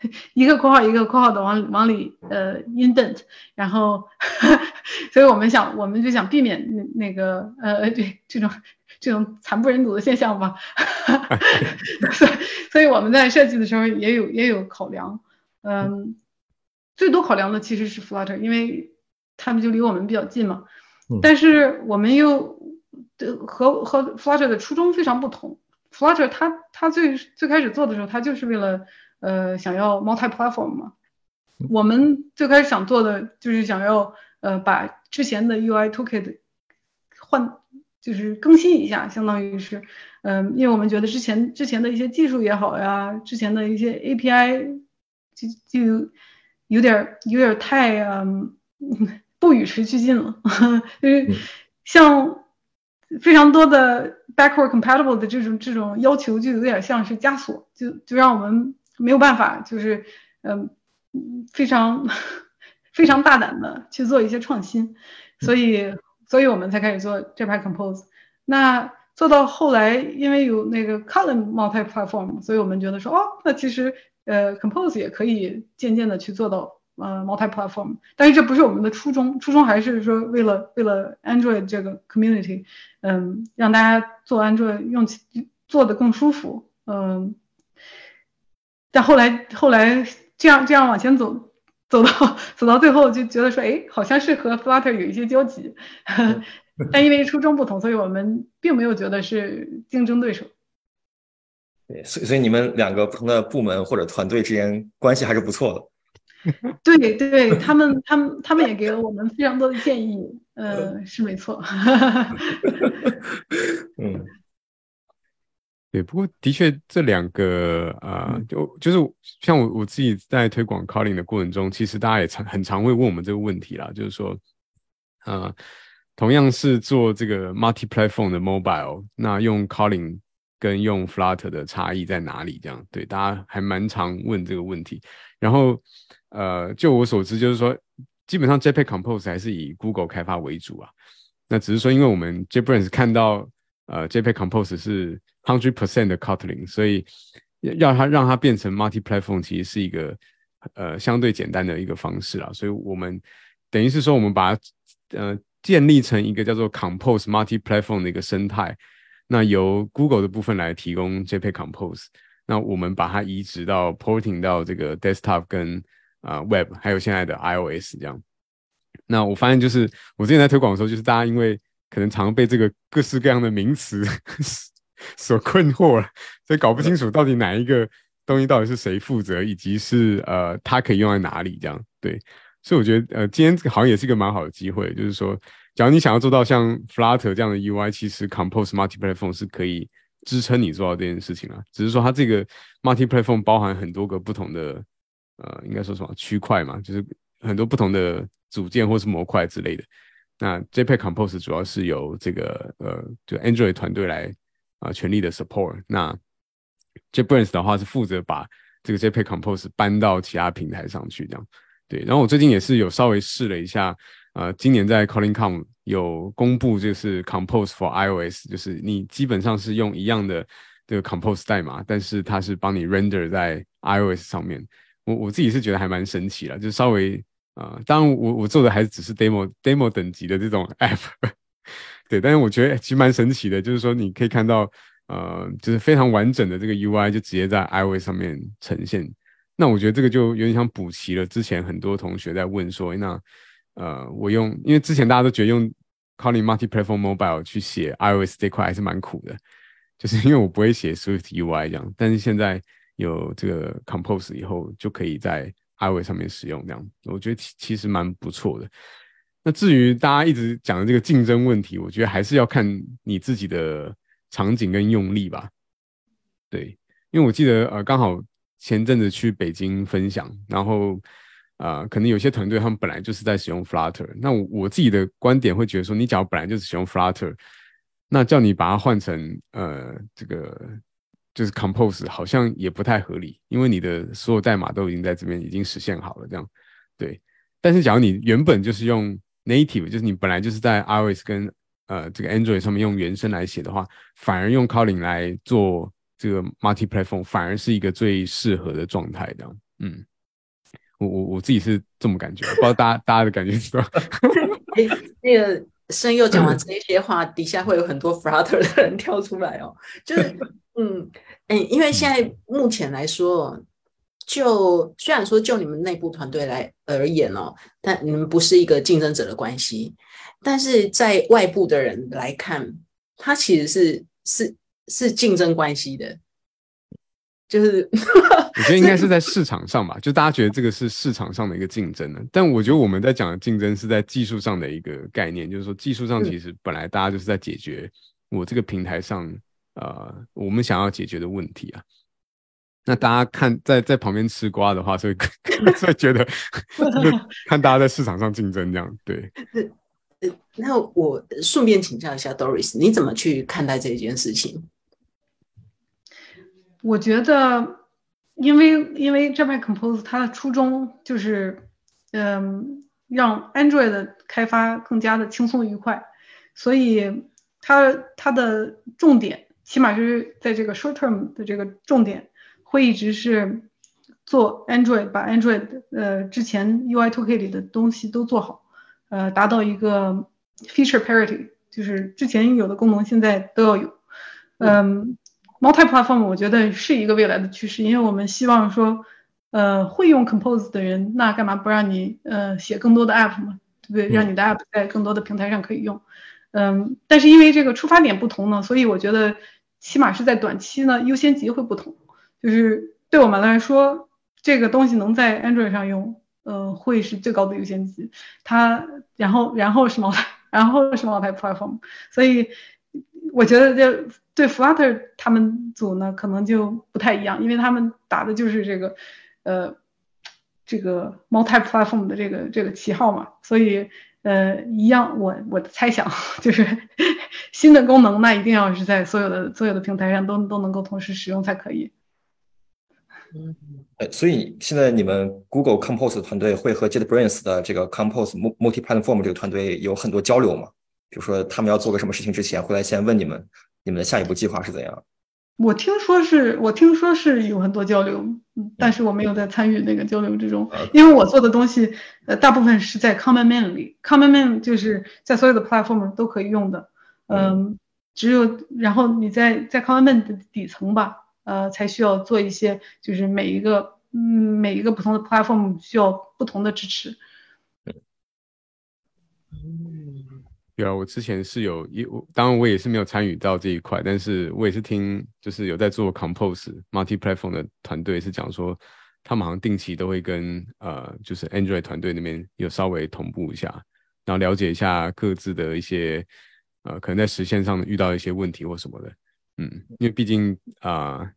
[laughs] 一个括号一个括号的往往里呃 indent，然后，[laughs] 所以我们想我们就想避免那那个呃对这种这种惨不忍睹的现象吧，[laughs] 所以所以我们在设计的时候也有也有考量，嗯，最多考量的其实是 Flutter，因为他们就离我们比较近嘛，但是我们又和和 Flutter 的初衷非常不同。Flutter 它它最最开始做的时候，它就是为了呃想要 multi-platform 嘛。我们最开始想做的就是想要呃把之前的 UI toolkit 换就是更新一下，相当于是嗯，因为我们觉得之前之前的一些技术也好呀，之前的一些 API 就就有点有点太嗯不与时俱进了，[laughs] 就是像非常多的 backward compatible 的这种这种要求，就有点像是枷锁，就就让我们没有办法，就是嗯非常非常大胆的去做一些创新，所以所以我们才开始做 Jetpack Compose。那做到后来，因为有那个 Column multi-platform，所以我们觉得说，哦，那其实呃 Compose 也可以渐渐的去做到呃 multi-platform，但是这不是我们的初衷，初衷还是说为了为了 Android 这个 community，嗯，让大家做 Android 用起做的更舒服，嗯，但后来后来这样这样往前走，走到走到最后就觉得说，哎，好像是和 Flutter 有一些交集。[laughs] 但因为初衷不同，所以我们并没有觉得是竞争对手。对，所以所以你们两个不同的部门或者团队之间关系还是不错的。[laughs] 对对，他们他们他们也给了我们非常多的建议，呃，是没错。[laughs] 嗯，对，不过的确这两个啊，就就是像我我自己在推广 Calling 的过程中，其实大家也常很常会问我们这个问题啦，就是说，呃。同样是做这个 multi-platform 的 mobile，那用 Calling 跟用 Flutter 的差异在哪里？这样对大家还蛮常问这个问题。然后，呃，就我所知，就是说，基本上 Jetpack Compose 还是以 Google 开发为主啊。那只是说，因为我们 JetBrains 看到，呃，JPA Compose 是 hundred percent 的 Kotlin，所以要它让它变成 multi-platform，其实是一个呃相对简单的一个方式啊。所以我们等于是说，我们把它呃。建立成一个叫做 Compose Multi Platform 的一个生态，那由 Google 的部分来提供 JPEG Compose，那我们把它移植到 porting 到这个 Desktop 跟啊 Web，还有现在的 iOS 这样。那我发现就是我之前在推广的时候，就是大家因为可能常被这个各式各样的名词 [laughs] 所困惑，所以搞不清楚到底哪一个东西到底是谁负责，以及是呃它可以用在哪里这样。对，所以我觉得呃今天好像也是一个蛮好的机会，就是说。假如你想要做到像 Flutter 这样的 UI，其实 Compose Multi-platform 是可以支撑你做到这件事情啊。只是说它这个 Multi-platform 包含很多个不同的，呃，应该说什么区块嘛，就是很多不同的组件或是模块之类的。那 JPEG Compose 主要是由这个呃，就 Android 团队来啊全力的 support。那 JetBrains 的话是负责把这个 JPEG Compose 搬到其他平台上去，这样。对。然后我最近也是有稍微试了一下。呃，今年在 CallingCom 有公布，就是 Compose for iOS，就是你基本上是用一样的这个 Compose 代码，但是它是帮你 render 在 iOS 上面。我我自己是觉得还蛮神奇了，就稍微啊，当然我我做的还只是 demo demo 等级的这种 [laughs] app，[laughs] 对，但是我觉得其实蛮神奇的，就是说你可以看到，呃，就是非常完整的这个 UI 就直接在 iOS 上面呈现。那我觉得这个就有点像补齐了之前很多同学在问说，那。呃，我用，因为之前大家都觉得用 Calling Multi-platform Mobile 去写 iOS 这块还是蛮苦的，就是因为我不会写 Swift UI 这样，但是现在有这个 Compose 以后，就可以在 iOS 上面使用这样，我觉得其其实蛮不错的。那至于大家一直讲的这个竞争问题，我觉得还是要看你自己的场景跟用力吧。对，因为我记得呃，刚好前阵子去北京分享，然后。啊，可能有些团队他们本来就是在使用 Flutter，那我我自己的观点会觉得说，你假如本来就是使用 Flutter，那叫你把它换成呃这个就是 Compose，好像也不太合理，因为你的所有代码都已经在这边已经实现好了，这样对。但是假如你原本就是用 Native，就是你本来就是在 iOS 跟呃这个 Android 上面用原生来写的话，反而用 Calling 来做这个 Multi-platform，反而是一个最适合的状态，这样，嗯。我我我自己是这么感觉，不知道大家 [laughs] 大家的感觉是吧？[laughs] 那个声优讲完这些话，底下会有很多 Flutter 的人跳出来哦。就是嗯嗯，因为现在目前来说，就虽然说就你们内部团队来而言哦，但你们不是一个竞争者的关系，但是在外部的人来看，它其实是是是竞争关系的，就是我觉得应该是 [laughs] 在市场上吧，就大家觉得这个是市场上的一个竞争呢。但我觉得我们在讲的竞争是在技术上的一个概念，就是说技术上其实本来大家就是在解决我这个平台上呃我们想要解决的问题啊。那大家看在在旁边吃瓜的话，所以所以 [laughs] 觉得看大家在市场上竞争这样对。[laughs] 呃，那我顺便请教一下 Doris，你怎么去看待这件事情？我觉得，因为因为 Jetpack Compose 它的初衷就是，嗯，让 Android 的开发更加的轻松愉快，所以它它的重点，起码就是在这个 short term 的这个重点，会一直是做 Android，把 Android 呃之前 UI 2K 里的东西都做好。呃，达到一个 feature parity，就是之前有的功能现在都要有。嗯，multi-platform 我觉得是一个未来的趋势，因为我们希望说，呃，会用 Compose 的人，那干嘛不让你呃写更多的 app 嘛，对不对？让你的 app 在更多的平台上可以用。嗯，但是因为这个出发点不同呢，所以我觉得起码是在短期呢，优先级会不同。就是对我们来说，这个东西能在 Android 上用。呃，会是最高的优先级，它然后然后是茅台，然后是茅台 platform，所以我觉得这对 Flutter 他们组呢，可能就不太一样，因为他们打的就是这个呃这个 multi platform 的这个这个旗号嘛，所以呃一样，我我的猜想就是新的功能那一定要是在所有的所有的平台上都都能够同时使用才可以。嗯，呃，所以现在你们 Google Compose 团队会和 JetBrains 的这个 Compose Multi Platform 这个团队有很多交流吗？比如说他们要做个什么事情之前，会来先问你们，你们的下一步计划是怎样？我听说是，我听说是有很多交流，但是我没有在参与那个交流之中，因为我做的东西，呃，大部分是在 Common Man 里，Common Man 就是在所有的 platform 都可以用的，嗯，只有然后你在在 Common 的底层吧。呃，才需要做一些，就是每一个，嗯，每一个不同的 platform 需要不同的支持。嗯，对啊，我之前是有一，当然我也是没有参与到这一块，但是我也是听，就是有在做 compose multi platform 的团队是讲说，他们好像定期都会跟呃，就是 Android 团队那边有稍微同步一下，然后了解一下各自的一些，呃，可能在实现上遇到一些问题或什么的。嗯，因为毕竟啊。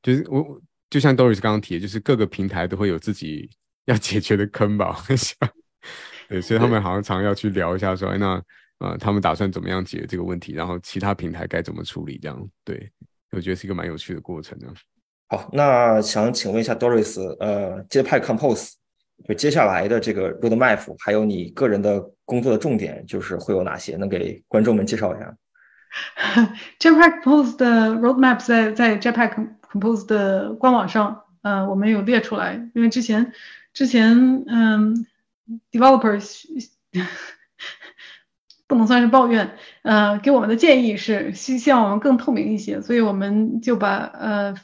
就是我，就像 Doris 刚刚提的，就是各个平台都会有自己 [laughs] 要解决的坑吧，我想。[laughs] 对，所以他们好像常要去聊一下，说，哎，那呃，他们打算怎么样解决这个问题，然后其他平台该怎么处理，这样。对，我觉得是一个蛮有趣的过程的。好，那想请问一下 Doris，呃，接派 Compose，就接下来的这个 Roadmap，还有你个人的工作的重点，就是会有哪些？能给观众们介绍一下？[laughs] Jepack Compose 的 Roadmap 在在 Jepack。Compose 的官网上，呃，我们有列出来，因为之前，之前，嗯，developers [laughs] 不能算是抱怨，呃，给我们的建议是希希望我们更透明一些，所以我们就把呃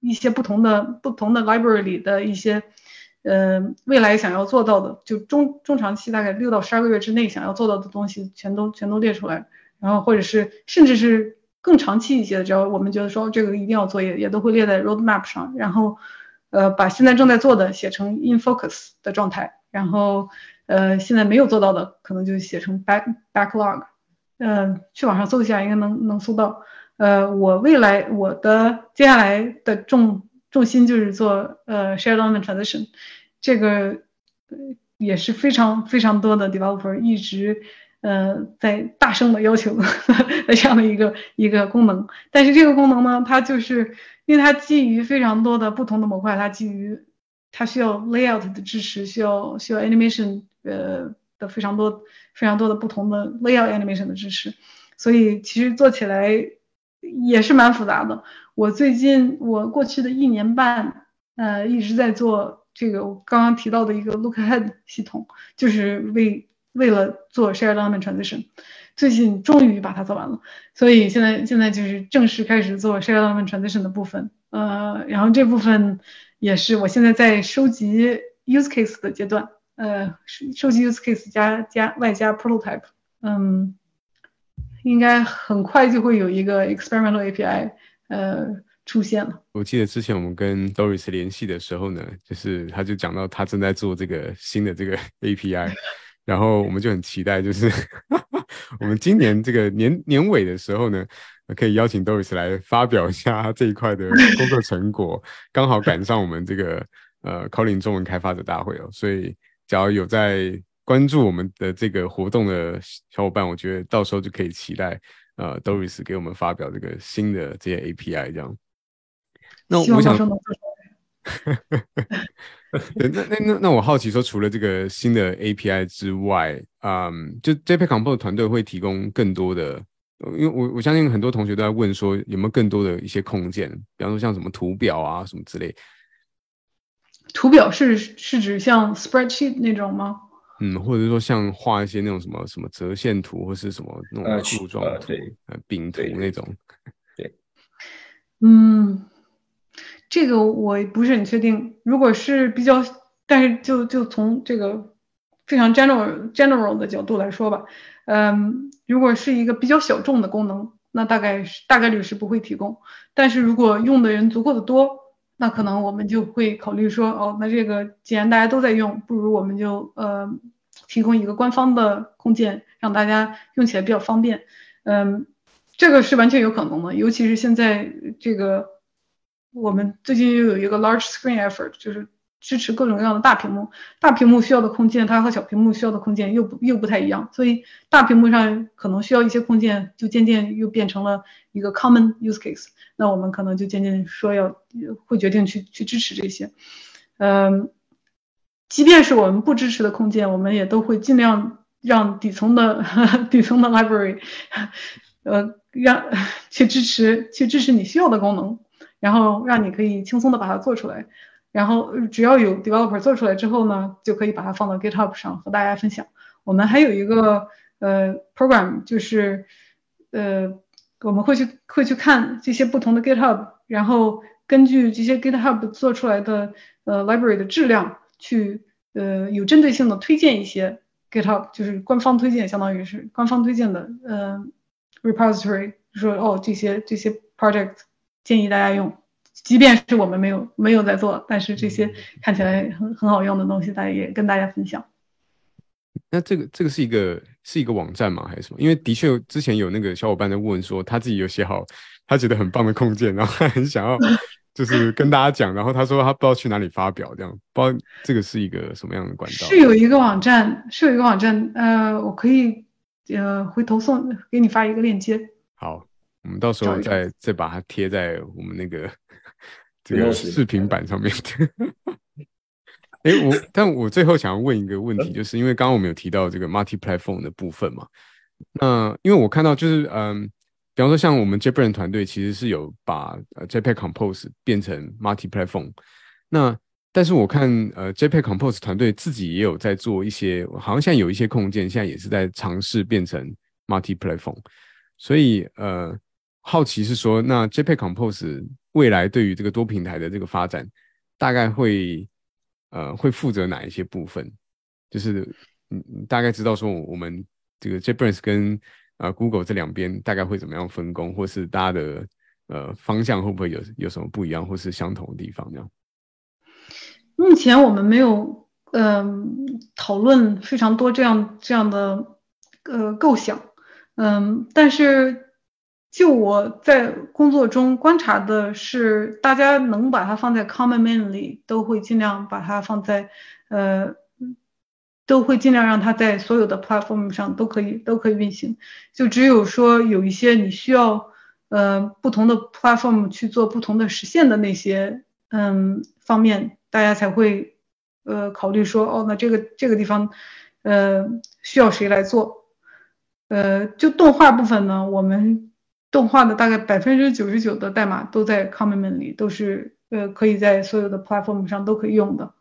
一些不同的不同的 library 里的一些，呃，未来想要做到的，就中中长期大概六到十二个月之内想要做到的东西，全都全都列出来，然后或者是甚至是。更长期一些的，只要我们觉得说这个一定要做，也也都会列在 roadmap 上。然后，呃，把现在正在做的写成 in focus 的状态。然后，呃，现在没有做到的，可能就写成 back backlog。嗯，去网上搜一下，应该能能搜到。呃，我未来我的接下来的重重心就是做呃 shared element transition，这个也是非常非常多的 developer 一直。呃，在大声的要求 [laughs] 的这样的一个一个功能，但是这个功能呢，它就是因为它基于非常多的不同的模块，它基于它需要 layout 的支持，需要需要 animation 呃的非常多非常多的不同的 layout animation 的支持，所以其实做起来也是蛮复杂的。我最近我过去的一年半呃一直在做这个我刚刚提到的一个 look ahead 系统，就是为为了做 shared element transition，最近终于把它做完了，所以现在现在就是正式开始做 shared element transition 的部分，呃，然后这部分也是我现在在收集 use case 的阶段，呃，收集 use case 加加外加 prototype，嗯，应该很快就会有一个 experimental API 呃出现了。我记得之前我们跟 Doris 联系的时候呢，就是他就讲到他正在做这个新的这个 [laughs] API，然后我们就很期待，就是 [laughs] 我们今年这个年年尾的时候呢，可以邀请 Doris 来发表一下这一块的工作成果，刚好赶上我们这个呃 Callin 中文开发者大会哦，所以只要有在关注我们的这个活动的小伙伴，我觉得到时候就可以期待呃 Doris 给我们发表这个新的这些 API 这样。那我想，[laughs] 对，那那那那我好奇说，除了这个新的 API 之外，嗯，就 JPEG Compose 团队会提供更多的，因为我我相信很多同学都在问说，有没有更多的一些空间，比方说像什么图表啊什么之类。图表是是指像 Spreadsheet 那种吗？嗯，或者说像画一些那种什么什么折线图，或是什么那种树状图、呃饼图那种。[laughs] 对，嗯。这个我不是很确定。如果是比较，但是就就从这个非常 general general 的角度来说吧，嗯，如果是一个比较小众的功能，那大概是大概率是不会提供。但是如果用的人足够的多，那可能我们就会考虑说，哦，那这个既然大家都在用，不如我们就呃提供一个官方的空间，让大家用起来比较方便。嗯，这个是完全有可能的，尤其是现在这个。我们最近又有一个 large screen effort，就是支持各种各样的大屏幕。大屏幕需要的空间，它和小屏幕需要的空间又不又不太一样，所以大屏幕上可能需要一些空间，就渐渐又变成了一个 common use case。那我们可能就渐渐说要会决定去去支持这些。嗯，即便是我们不支持的空间，我们也都会尽量让底层的 [laughs] 底层的 library，[laughs] 呃，让去支持去支持你需要的功能。然后让你可以轻松的把它做出来，然后只要有 developer 做出来之后呢，就可以把它放到 GitHub 上和大家分享。我们还有一个呃 program，就是呃我们会去会去看这些不同的 GitHub，然后根据这些 GitHub 做出来的呃 library 的质量，去呃有针对性的推荐一些 GitHub，就是官方推荐，相当于是官方推荐的呃 repository，说哦这些这些 project。建议大家用，即便是我们没有没有在做，但是这些看起来很很好用的东西，大家也跟大家分享。那这个这个是一个是一个网站吗？还是什么？因为的确之前有那个小伙伴在问说，他自己有写好他觉得很棒的空间，然后他很想要 [laughs] 就是跟大家讲，然后他说他不知道去哪里发表，这样不知道这个是一个什么样的管道？是有一个网站，是有一个网站，呃，我可以呃回头送给你发一个链接。好。我们到时候再再把它贴在我们那个这个视频版上面的。哎，我但我最后想要问一个问题，就是因为刚刚我们有提到这个 multi platform 的部分嘛，那因为我看到就是嗯，比方说像我们 JPEG 团队其实是有把 JPEG Compose 变成 multi platform，那但是我看呃 JPEG Compose 团队自己也有在做一些，好像现在有一些空间现在也是在尝试变成 multi platform，所以呃。好奇是说，那 JPEG Compose 未来对于这个多平台的这个发展，大概会呃会负责哪一些部分？就是嗯大概知道说我们这个 JPEG 跟呃 Google 这两边大概会怎么样分工，或是大家的呃方向会不会有有什么不一样，或是相同的地方？这样。目前我们没有嗯讨论非常多这样这样的呃构想，嗯，但是。就我在工作中观察的是，大家能把它放在 common man 里，都会尽量把它放在，呃，都会尽量让它在所有的 platform 上都可以都可以运行。就只有说有一些你需要，呃，不同的 platform 去做不同的实现的那些，嗯，方面，大家才会，呃，考虑说，哦，那这个这个地方，呃，需要谁来做？呃，就动画部分呢，我们。动画的大概百分之九十九的代码都在 Common Man 里，都是呃可以在所有的 platform 上都可以用的。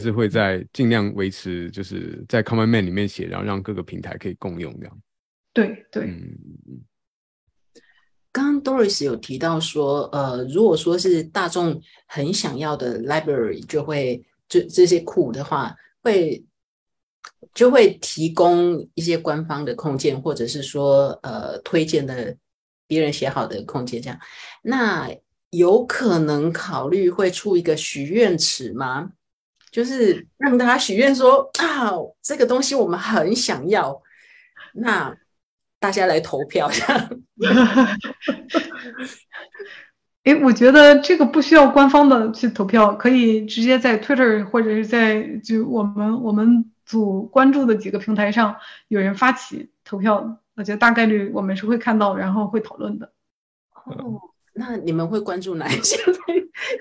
是会在尽量维持，就是在 Common Man 里面写，然后让各个平台可以共用这样。对对。嗯刚刚 Doris 有提到说，呃，如果说是大众很想要的 library，就会这这些库的话，会就会提供一些官方的控件，或者是说呃推荐的别人写好的空间，这样。那有可能考虑会出一个许愿池吗？就是 [laughs] 让大家许愿说啊，这个东西我们很想要，那大家来投票。[laughs] 哎，我觉得这个不需要官方的去投票，可以直接在 Twitter 或者是在就我们我们组关注的几个平台上有人发起投票，我觉得大概率我们是会看到，然后会讨论的。哦，那你们会关注哪一些？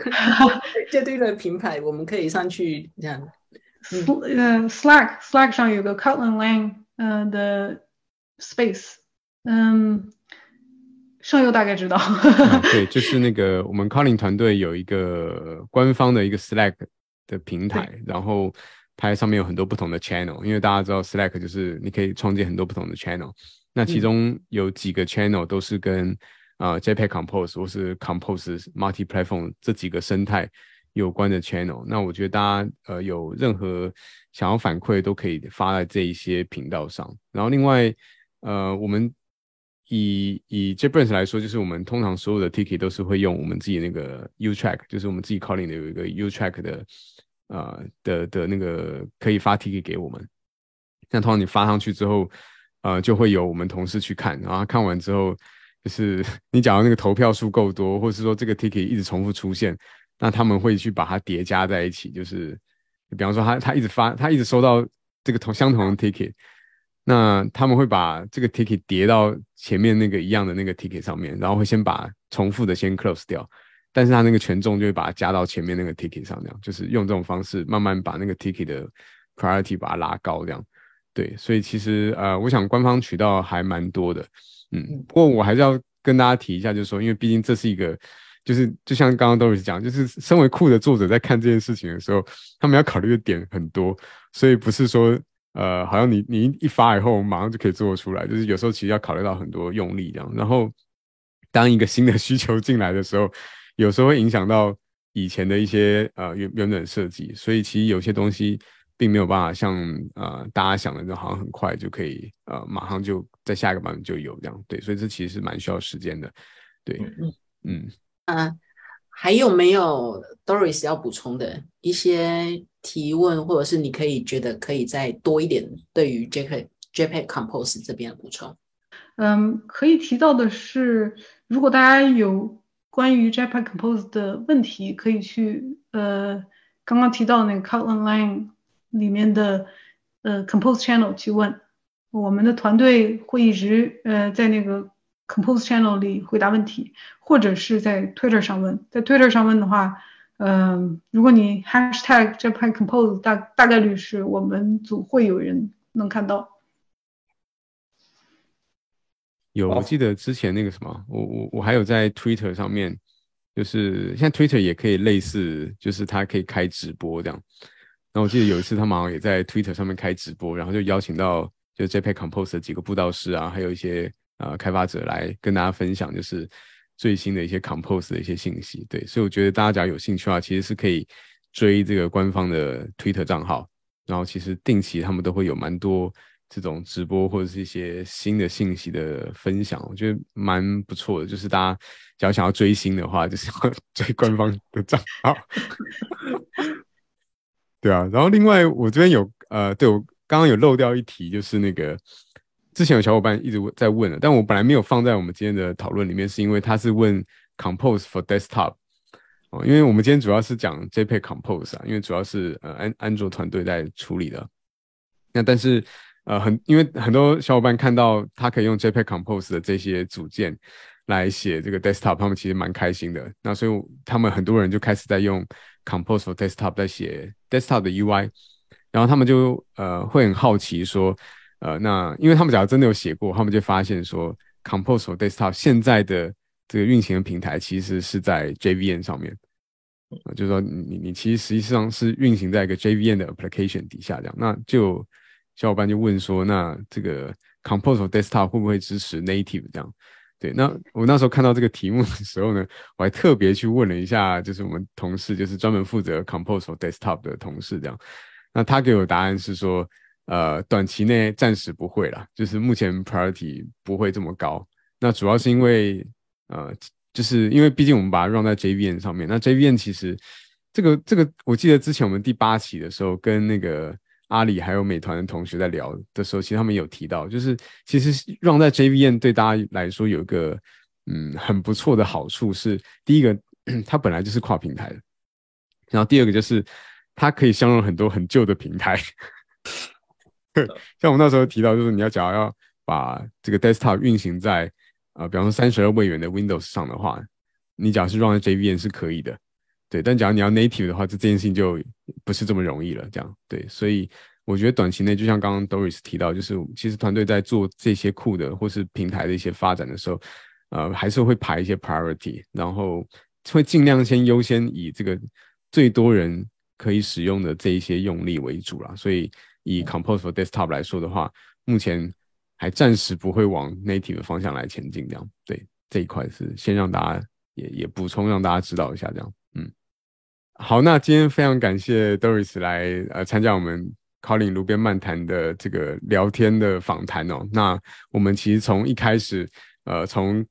[laughs] 这对的品牌，我们可以上去这样。呃，Slack Slack 上有个 Kotlin Lang 呃的 Space，嗯。上游大概知道，[laughs] 对，就是那个我们 Calling 团队有一个官方的一个 Slack 的平台，然后它上面有很多不同的 channel，因为大家知道 Slack 就是你可以创建很多不同的 channel，那其中有几个 channel 都是跟啊 JPEG Compose 或是 Compose Multi Platform 这几个生态有关的 channel，那我觉得大家呃有任何想要反馈都可以发在这一些频道上，然后另外呃我们。以以 JetBrains 来说，就是我们通常所有的 ticket 都是会用我们自己那个 U Track，就是我们自己 calling 的有一个 U Track 的呃的的那个可以发 ticket 给我们。那通常你发上去之后，呃，就会有我们同事去看，然后看完之后，就是 [laughs] 你讲到那个投票数够多，或是说这个 ticket 一直重复出现，那他们会去把它叠加在一起，就是比方说他他一直发，他一直收到这个同相同的 ticket。那他们会把这个 ticket 叠到前面那个一样的那个 ticket 上面，然后会先把重复的先 close 掉，但是他那个权重就会把它加到前面那个 ticket 上，这样就是用这种方式慢慢把那个 ticket 的 priority 把它拉高，这样对，所以其实呃，我想官方渠道还蛮多的，嗯，不过我还是要跟大家提一下，就是说，因为毕竟这是一个，就是就像刚刚 Doris 讲，就是身为酷的作者在看这件事情的时候，他们要考虑的点很多，所以不是说。呃，好像你你一发以后，马上就可以做出来。就是有时候其实要考虑到很多用力这样。然后，当一个新的需求进来的时候，有时候会影响到以前的一些呃原原本设计。所以其实有些东西并没有办法像呃大家想的，就好像很快就可以呃马上就在下一个版本就有这样。对，所以这其实是蛮需要时间的。对，嗯嗯嗯。还有没有 Doris 要补充的一些提问，或者是你可以觉得可以再多一点对于 JPEG JPEG Compose 这边的补充？嗯，可以提到的是，如果大家有关于 JPEG Compose 的问题，可以去呃刚刚提到那个 Kotlin Line 里面的呃 Compose Channel 去问，我们的团队会一直呃在那个。Compose Channel 里回答问题，或者是在 Twitter 上问。在 Twitter 上问的话，嗯，如果你 Hashtag Japan Compose，大大概率是我们组会有人能看到。有，我记得之前那个什么，我我我还有在 Twitter 上面，就是现在 Twitter 也可以类似，就是它可以开直播这样。然后我记得有一次他们好像也在 Twitter 上面开直播，然后就邀请到就 Japan Compose 的几个布道师啊，还有一些。呃，开发者来跟大家分享，就是最新的一些 Compose 的一些信息。对，所以我觉得大家只要有兴趣的话，其实是可以追这个官方的 Twitter 账号，然后其实定期他们都会有蛮多这种直播或者是一些新的信息的分享，我觉得蛮不错的。就是大家只要想要追星的话，就是要 [laughs] 追官方的账号。对啊，然后另外我这边有呃，对我刚刚有漏掉一题，就是那个。之前有小伙伴一直在问了，但我本来没有放在我们今天的讨论里面，是因为他是问 Compose for Desktop 哦，因为我们今天主要是讲 JPEG Compose 啊，因为主要是呃安安卓团队在处理的。那但是呃很因为很多小伙伴看到他可以用 JPEG Compose 的这些组件来写这个 Desktop，他们其实蛮开心的。那所以他们很多人就开始在用 Compose for Desktop 在写 Desktop 的 UI，然后他们就呃会很好奇说。呃，那因为他们假如真的有写过，他们就发现说 Compose for Desktop 现在的这个运行的平台其实是在 JVM 上面，就是说你你其实实际上是运行在一个 JVM 的 application 底下这样。那就小伙伴就问说，那这个 Compose for Desktop 会不会支持 Native 这样？对，那我那时候看到这个题目的时候呢，我还特别去问了一下，就是我们同事，就是专门负责 compose or Desktop 的同事这样。那他给我答案是说。呃，短期内暂时不会啦，就是目前 priority 不会这么高。那主要是因为呃，就是因为毕竟我们把它 run 在 JVM 上面，那 JVM 其实这个这个，我记得之前我们第八期的时候跟那个阿里还有美团的同学在聊的时候，其实他们有提到，就是其实 run 在 JVM 对大家来说有一个嗯很不错的好处是，第一个 [clears throat] 它本来就是跨平台的，然后第二个就是它可以相容很多很旧的平台，[laughs] 像我们那时候提到，就是你要假如要把这个 desktop 运行在啊，比方说三十二位元的 Windows 上的话，你假如是 run 在 JVM 是可以的。对，但假如你要 native 的话，这这件事情就不是这么容易了。这样对，所以我觉得短期内，就像刚刚 Doris 提到，就是其实团队在做这些库的或是平台的一些发展的时候，呃，还是会排一些 priority，然后会尽量先优先以这个最多人可以使用的这一些用力为主啦。所以以 Compose for Desktop 来说的话，目前还暂时不会往 native 的方向来前进。这样对这一块是先让大家也也补充，让大家知道一下这样。好，那今天非常感谢 Doris 来呃参加我们 Colin 路边漫谈的这个聊天的访谈哦。那我们其实从一开始，呃，从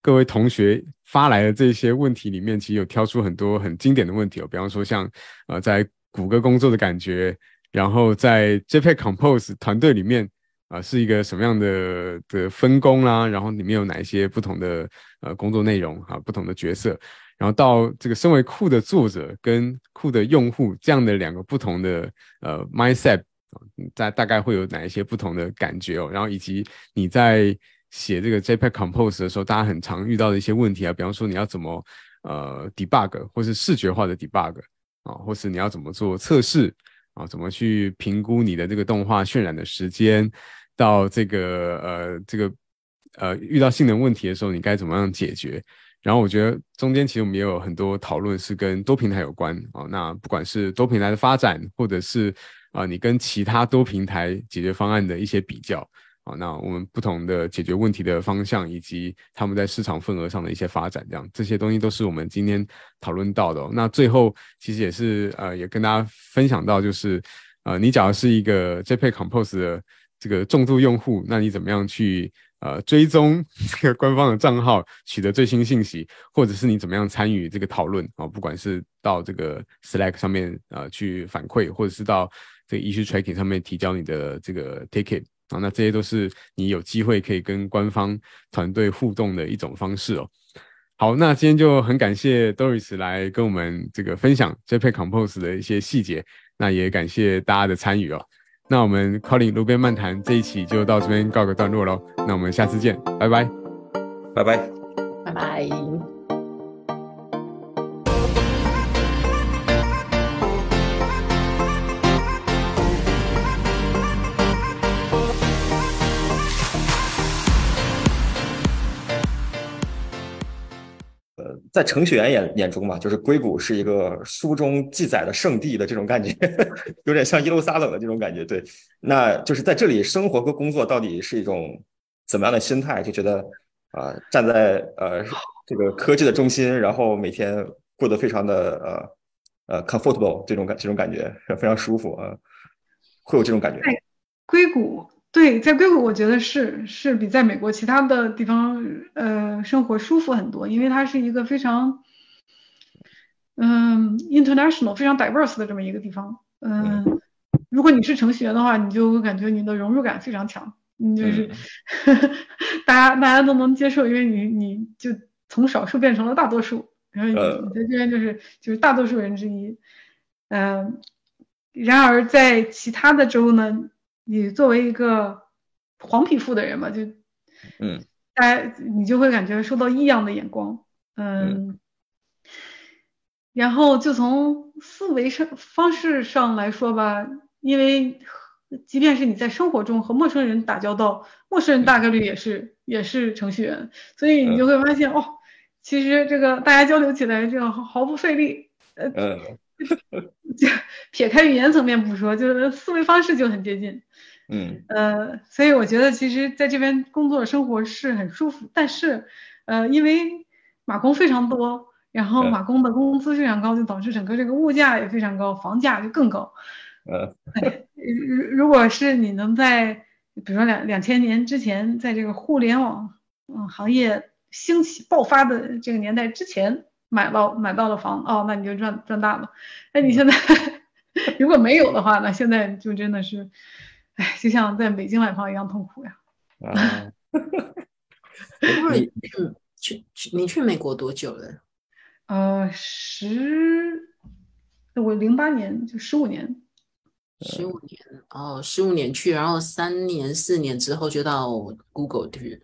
各位同学发来的这些问题里面，其实有挑出很多很经典的问题哦。比方说像呃在谷歌工作的感觉，然后在 JPEG Compose 团队里面啊是一个什么样的的分工啦，然后里面有哪一些不同的呃工作内容啊，不同的角色。然后到这个身为库的作者跟库的用户这样的两个不同的呃 mindset 啊大大概会有哪一些不同的感觉哦？然后以及你在写这个 JPEG Compose 的时候，大家很常遇到的一些问题啊，比方说你要怎么呃 debug 或是视觉化的 debug 啊，或是你要怎么做测试啊，怎么去评估你的这个动画渲染的时间，到这个呃这个呃遇到性能问题的时候，你该怎么样解决？然后我觉得中间其实我们也有很多讨论是跟多平台有关啊。那不管是多平台的发展，或者是啊你跟其他多平台解决方案的一些比较啊，那我们不同的解决问题的方向，以及他们在市场份额上的一些发展，这样这些东西都是我们今天讨论到的。那最后其实也是呃也跟大家分享到，就是呃你假如是一个 JPEG Compose 的这个重度用户，那你怎么样去？呃，追踪 [laughs] 这个官方的账号，取得最新信息，或者是你怎么样参与这个讨论啊？不管是到这个 Slack 上面呃去反馈，或者是到这个 issue tracking 上面提交你的这个 ticket 啊，那这些都是你有机会可以跟官方团队互动的一种方式哦。好，那今天就很感谢 Doris 来跟我们这个分享 JPEG Compose 的一些细节，那也感谢大家的参与哦。那我们 Calling 路边漫谈这一期就到这边告个段落喽。那我们下次见，拜拜，拜拜，拜拜。在程序员眼眼中嘛，就是硅谷是一个书中记载的圣地的这种感觉，[laughs] 有点像耶路撒冷的这种感觉。对，那就是在这里生活和工作到底是一种怎么样的心态？就觉得啊，站在呃这个科技的中心，然后每天过得非常的呃呃 comfortable 这种感这种感觉非常舒服啊，会有这种感觉。硅谷。对，在硅谷我觉得是是比在美国其他的地方呃生活舒服很多，因为它是一个非常嗯 international 非常 diverse 的这么一个地方。嗯，如果你是程序员的话，你就感觉你的融入感非常强，你就是大家大家都能接受，因为你你就从少数变成了大多数，然后你在这边就是就是大多数人之一。嗯，然而在其他的州呢？你作为一个黄皮肤的人嘛，就，嗯，大家你就会感觉受到异样的眼光，嗯，然后就从思维上方式上来说吧，因为即便是你在生活中和陌生人打交道，陌生人大概率也是也是程序员，所以你就会发现哦，其实这个大家交流起来这个毫不费力，呃，就 [laughs] 撇开语言层面不说，就是思维方式就很接近。嗯呃，所以我觉得其实在这边工作生活是很舒服，但是呃，因为马工非常多，然后马工的工资非常高，就导致整个这个物价也非常高，房价就更高。呃，如如果是你能在，比如说两两千年之前，在这个互联网嗯行业兴起爆发的这个年代之前买到买到了房，哦，那你就赚赚大了。那你现在 [laughs] 如果没有的话，那现在就真的是，哎，就像在北京买房一样痛苦呀。啊，你去去你去美国多久了？呃，十，我零八年就十五年。十五年哦，十五年去，然后三年四年之后就到 Google 去。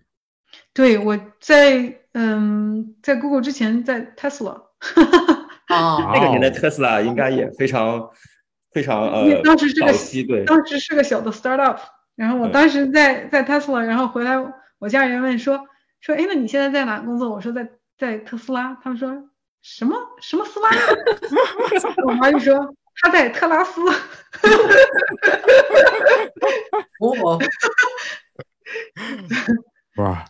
对，我在嗯，在 Google 之前在 Tesla。[laughs] 哦，那个年代特斯拉应该也非常非常呃，当时是个对，当时是个小的 startup。然后我当时在在 Tesla，然后回来我家人问说说，哎，那你现在在哪工作？我说在在特斯拉。他们说什么什么斯拉？[laughs] 我妈就说。他在特拉斯，[laughs] 哦，哇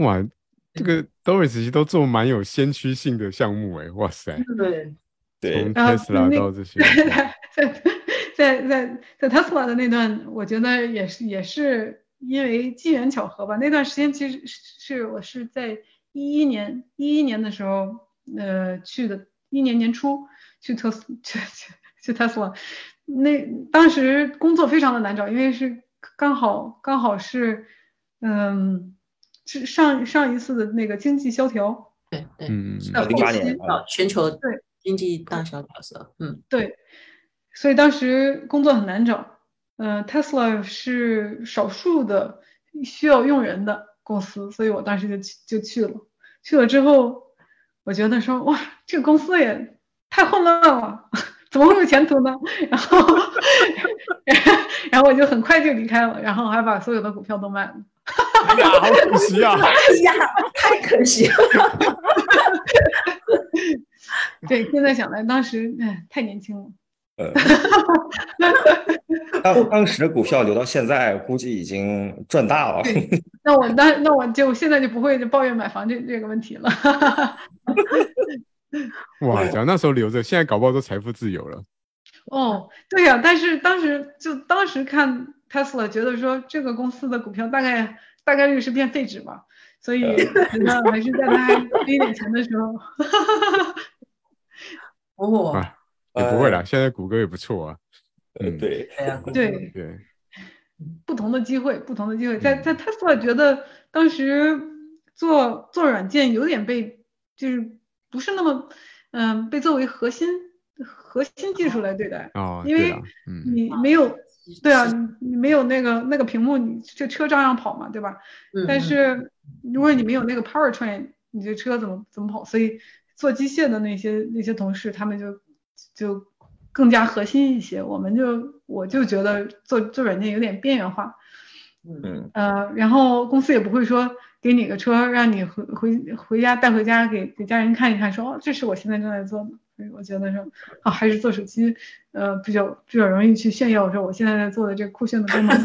哇，这个 Doris 其实都做蛮有先驱性的项目哎，哇塞，对对，从特斯拉到这些，[laughs] 在在在在特斯拉的那段，我觉得也是也是因为机缘巧合吧。那段时间其实是我是在一一年一一年的时候呃去的，一年年初。去特斯去去去 Tesla，，那当时工作非常的难找，因为是刚好刚好是，嗯，是上上一次的那个经济萧条，对对，嗯，零八年啊，全球对经济大萧条时候，嗯，对，所以当时工作很难找，呃，Tesla 是少数的需要用人的公司，所以我当时就就去了，去了之后，我觉得说哇，这个公司也。太混乱了，[laughs] 怎么会有前途呢？[laughs] 然后，[laughs] 然后我就很快就离开了，然后还把所有的股票都卖了。哎呀，好可惜啊！哎呀，太可惜了。对，现在想来，当时哎，太年轻了。呃，[laughs] 当当时的股票留到现在，估计已经赚大了。那我那那我就现在就不会抱怨买房这这个问题了。[laughs] 哇，假如那时候留着，现在搞不好都财富自由了。哦，对呀，但是当时就当时看 Tesla，觉得说这个公司的股票大概大概率是变废纸嘛，所以觉得还是在它低 [laughs] 点钱的时候。哦，也不会啦，现在谷歌也不错啊。嗯，对，[laughs] 对对，不同的机会，不同的机会，在在 Tesla 觉得当时做做软件有点被就是。不是那么，嗯，被作为核心核心技术来对待哦，因为你没有，对啊，你没有那个那个屏幕，你这车照样跑嘛，对吧？但是如果你没有那个 power train，你这车怎么怎么跑？所以做机械的那些那些同事，他们就就更加核心一些。我们就我就觉得做做软件有点边缘化，嗯呃，然后公司也不会说。给你个车，让你回回回家带回家给给家人看一看，说哦，这是我现在正在做的。我觉得说，啊，还是做手机呃比较比较容易去炫耀，说我现在在做的这个酷炫的功能。[laughs]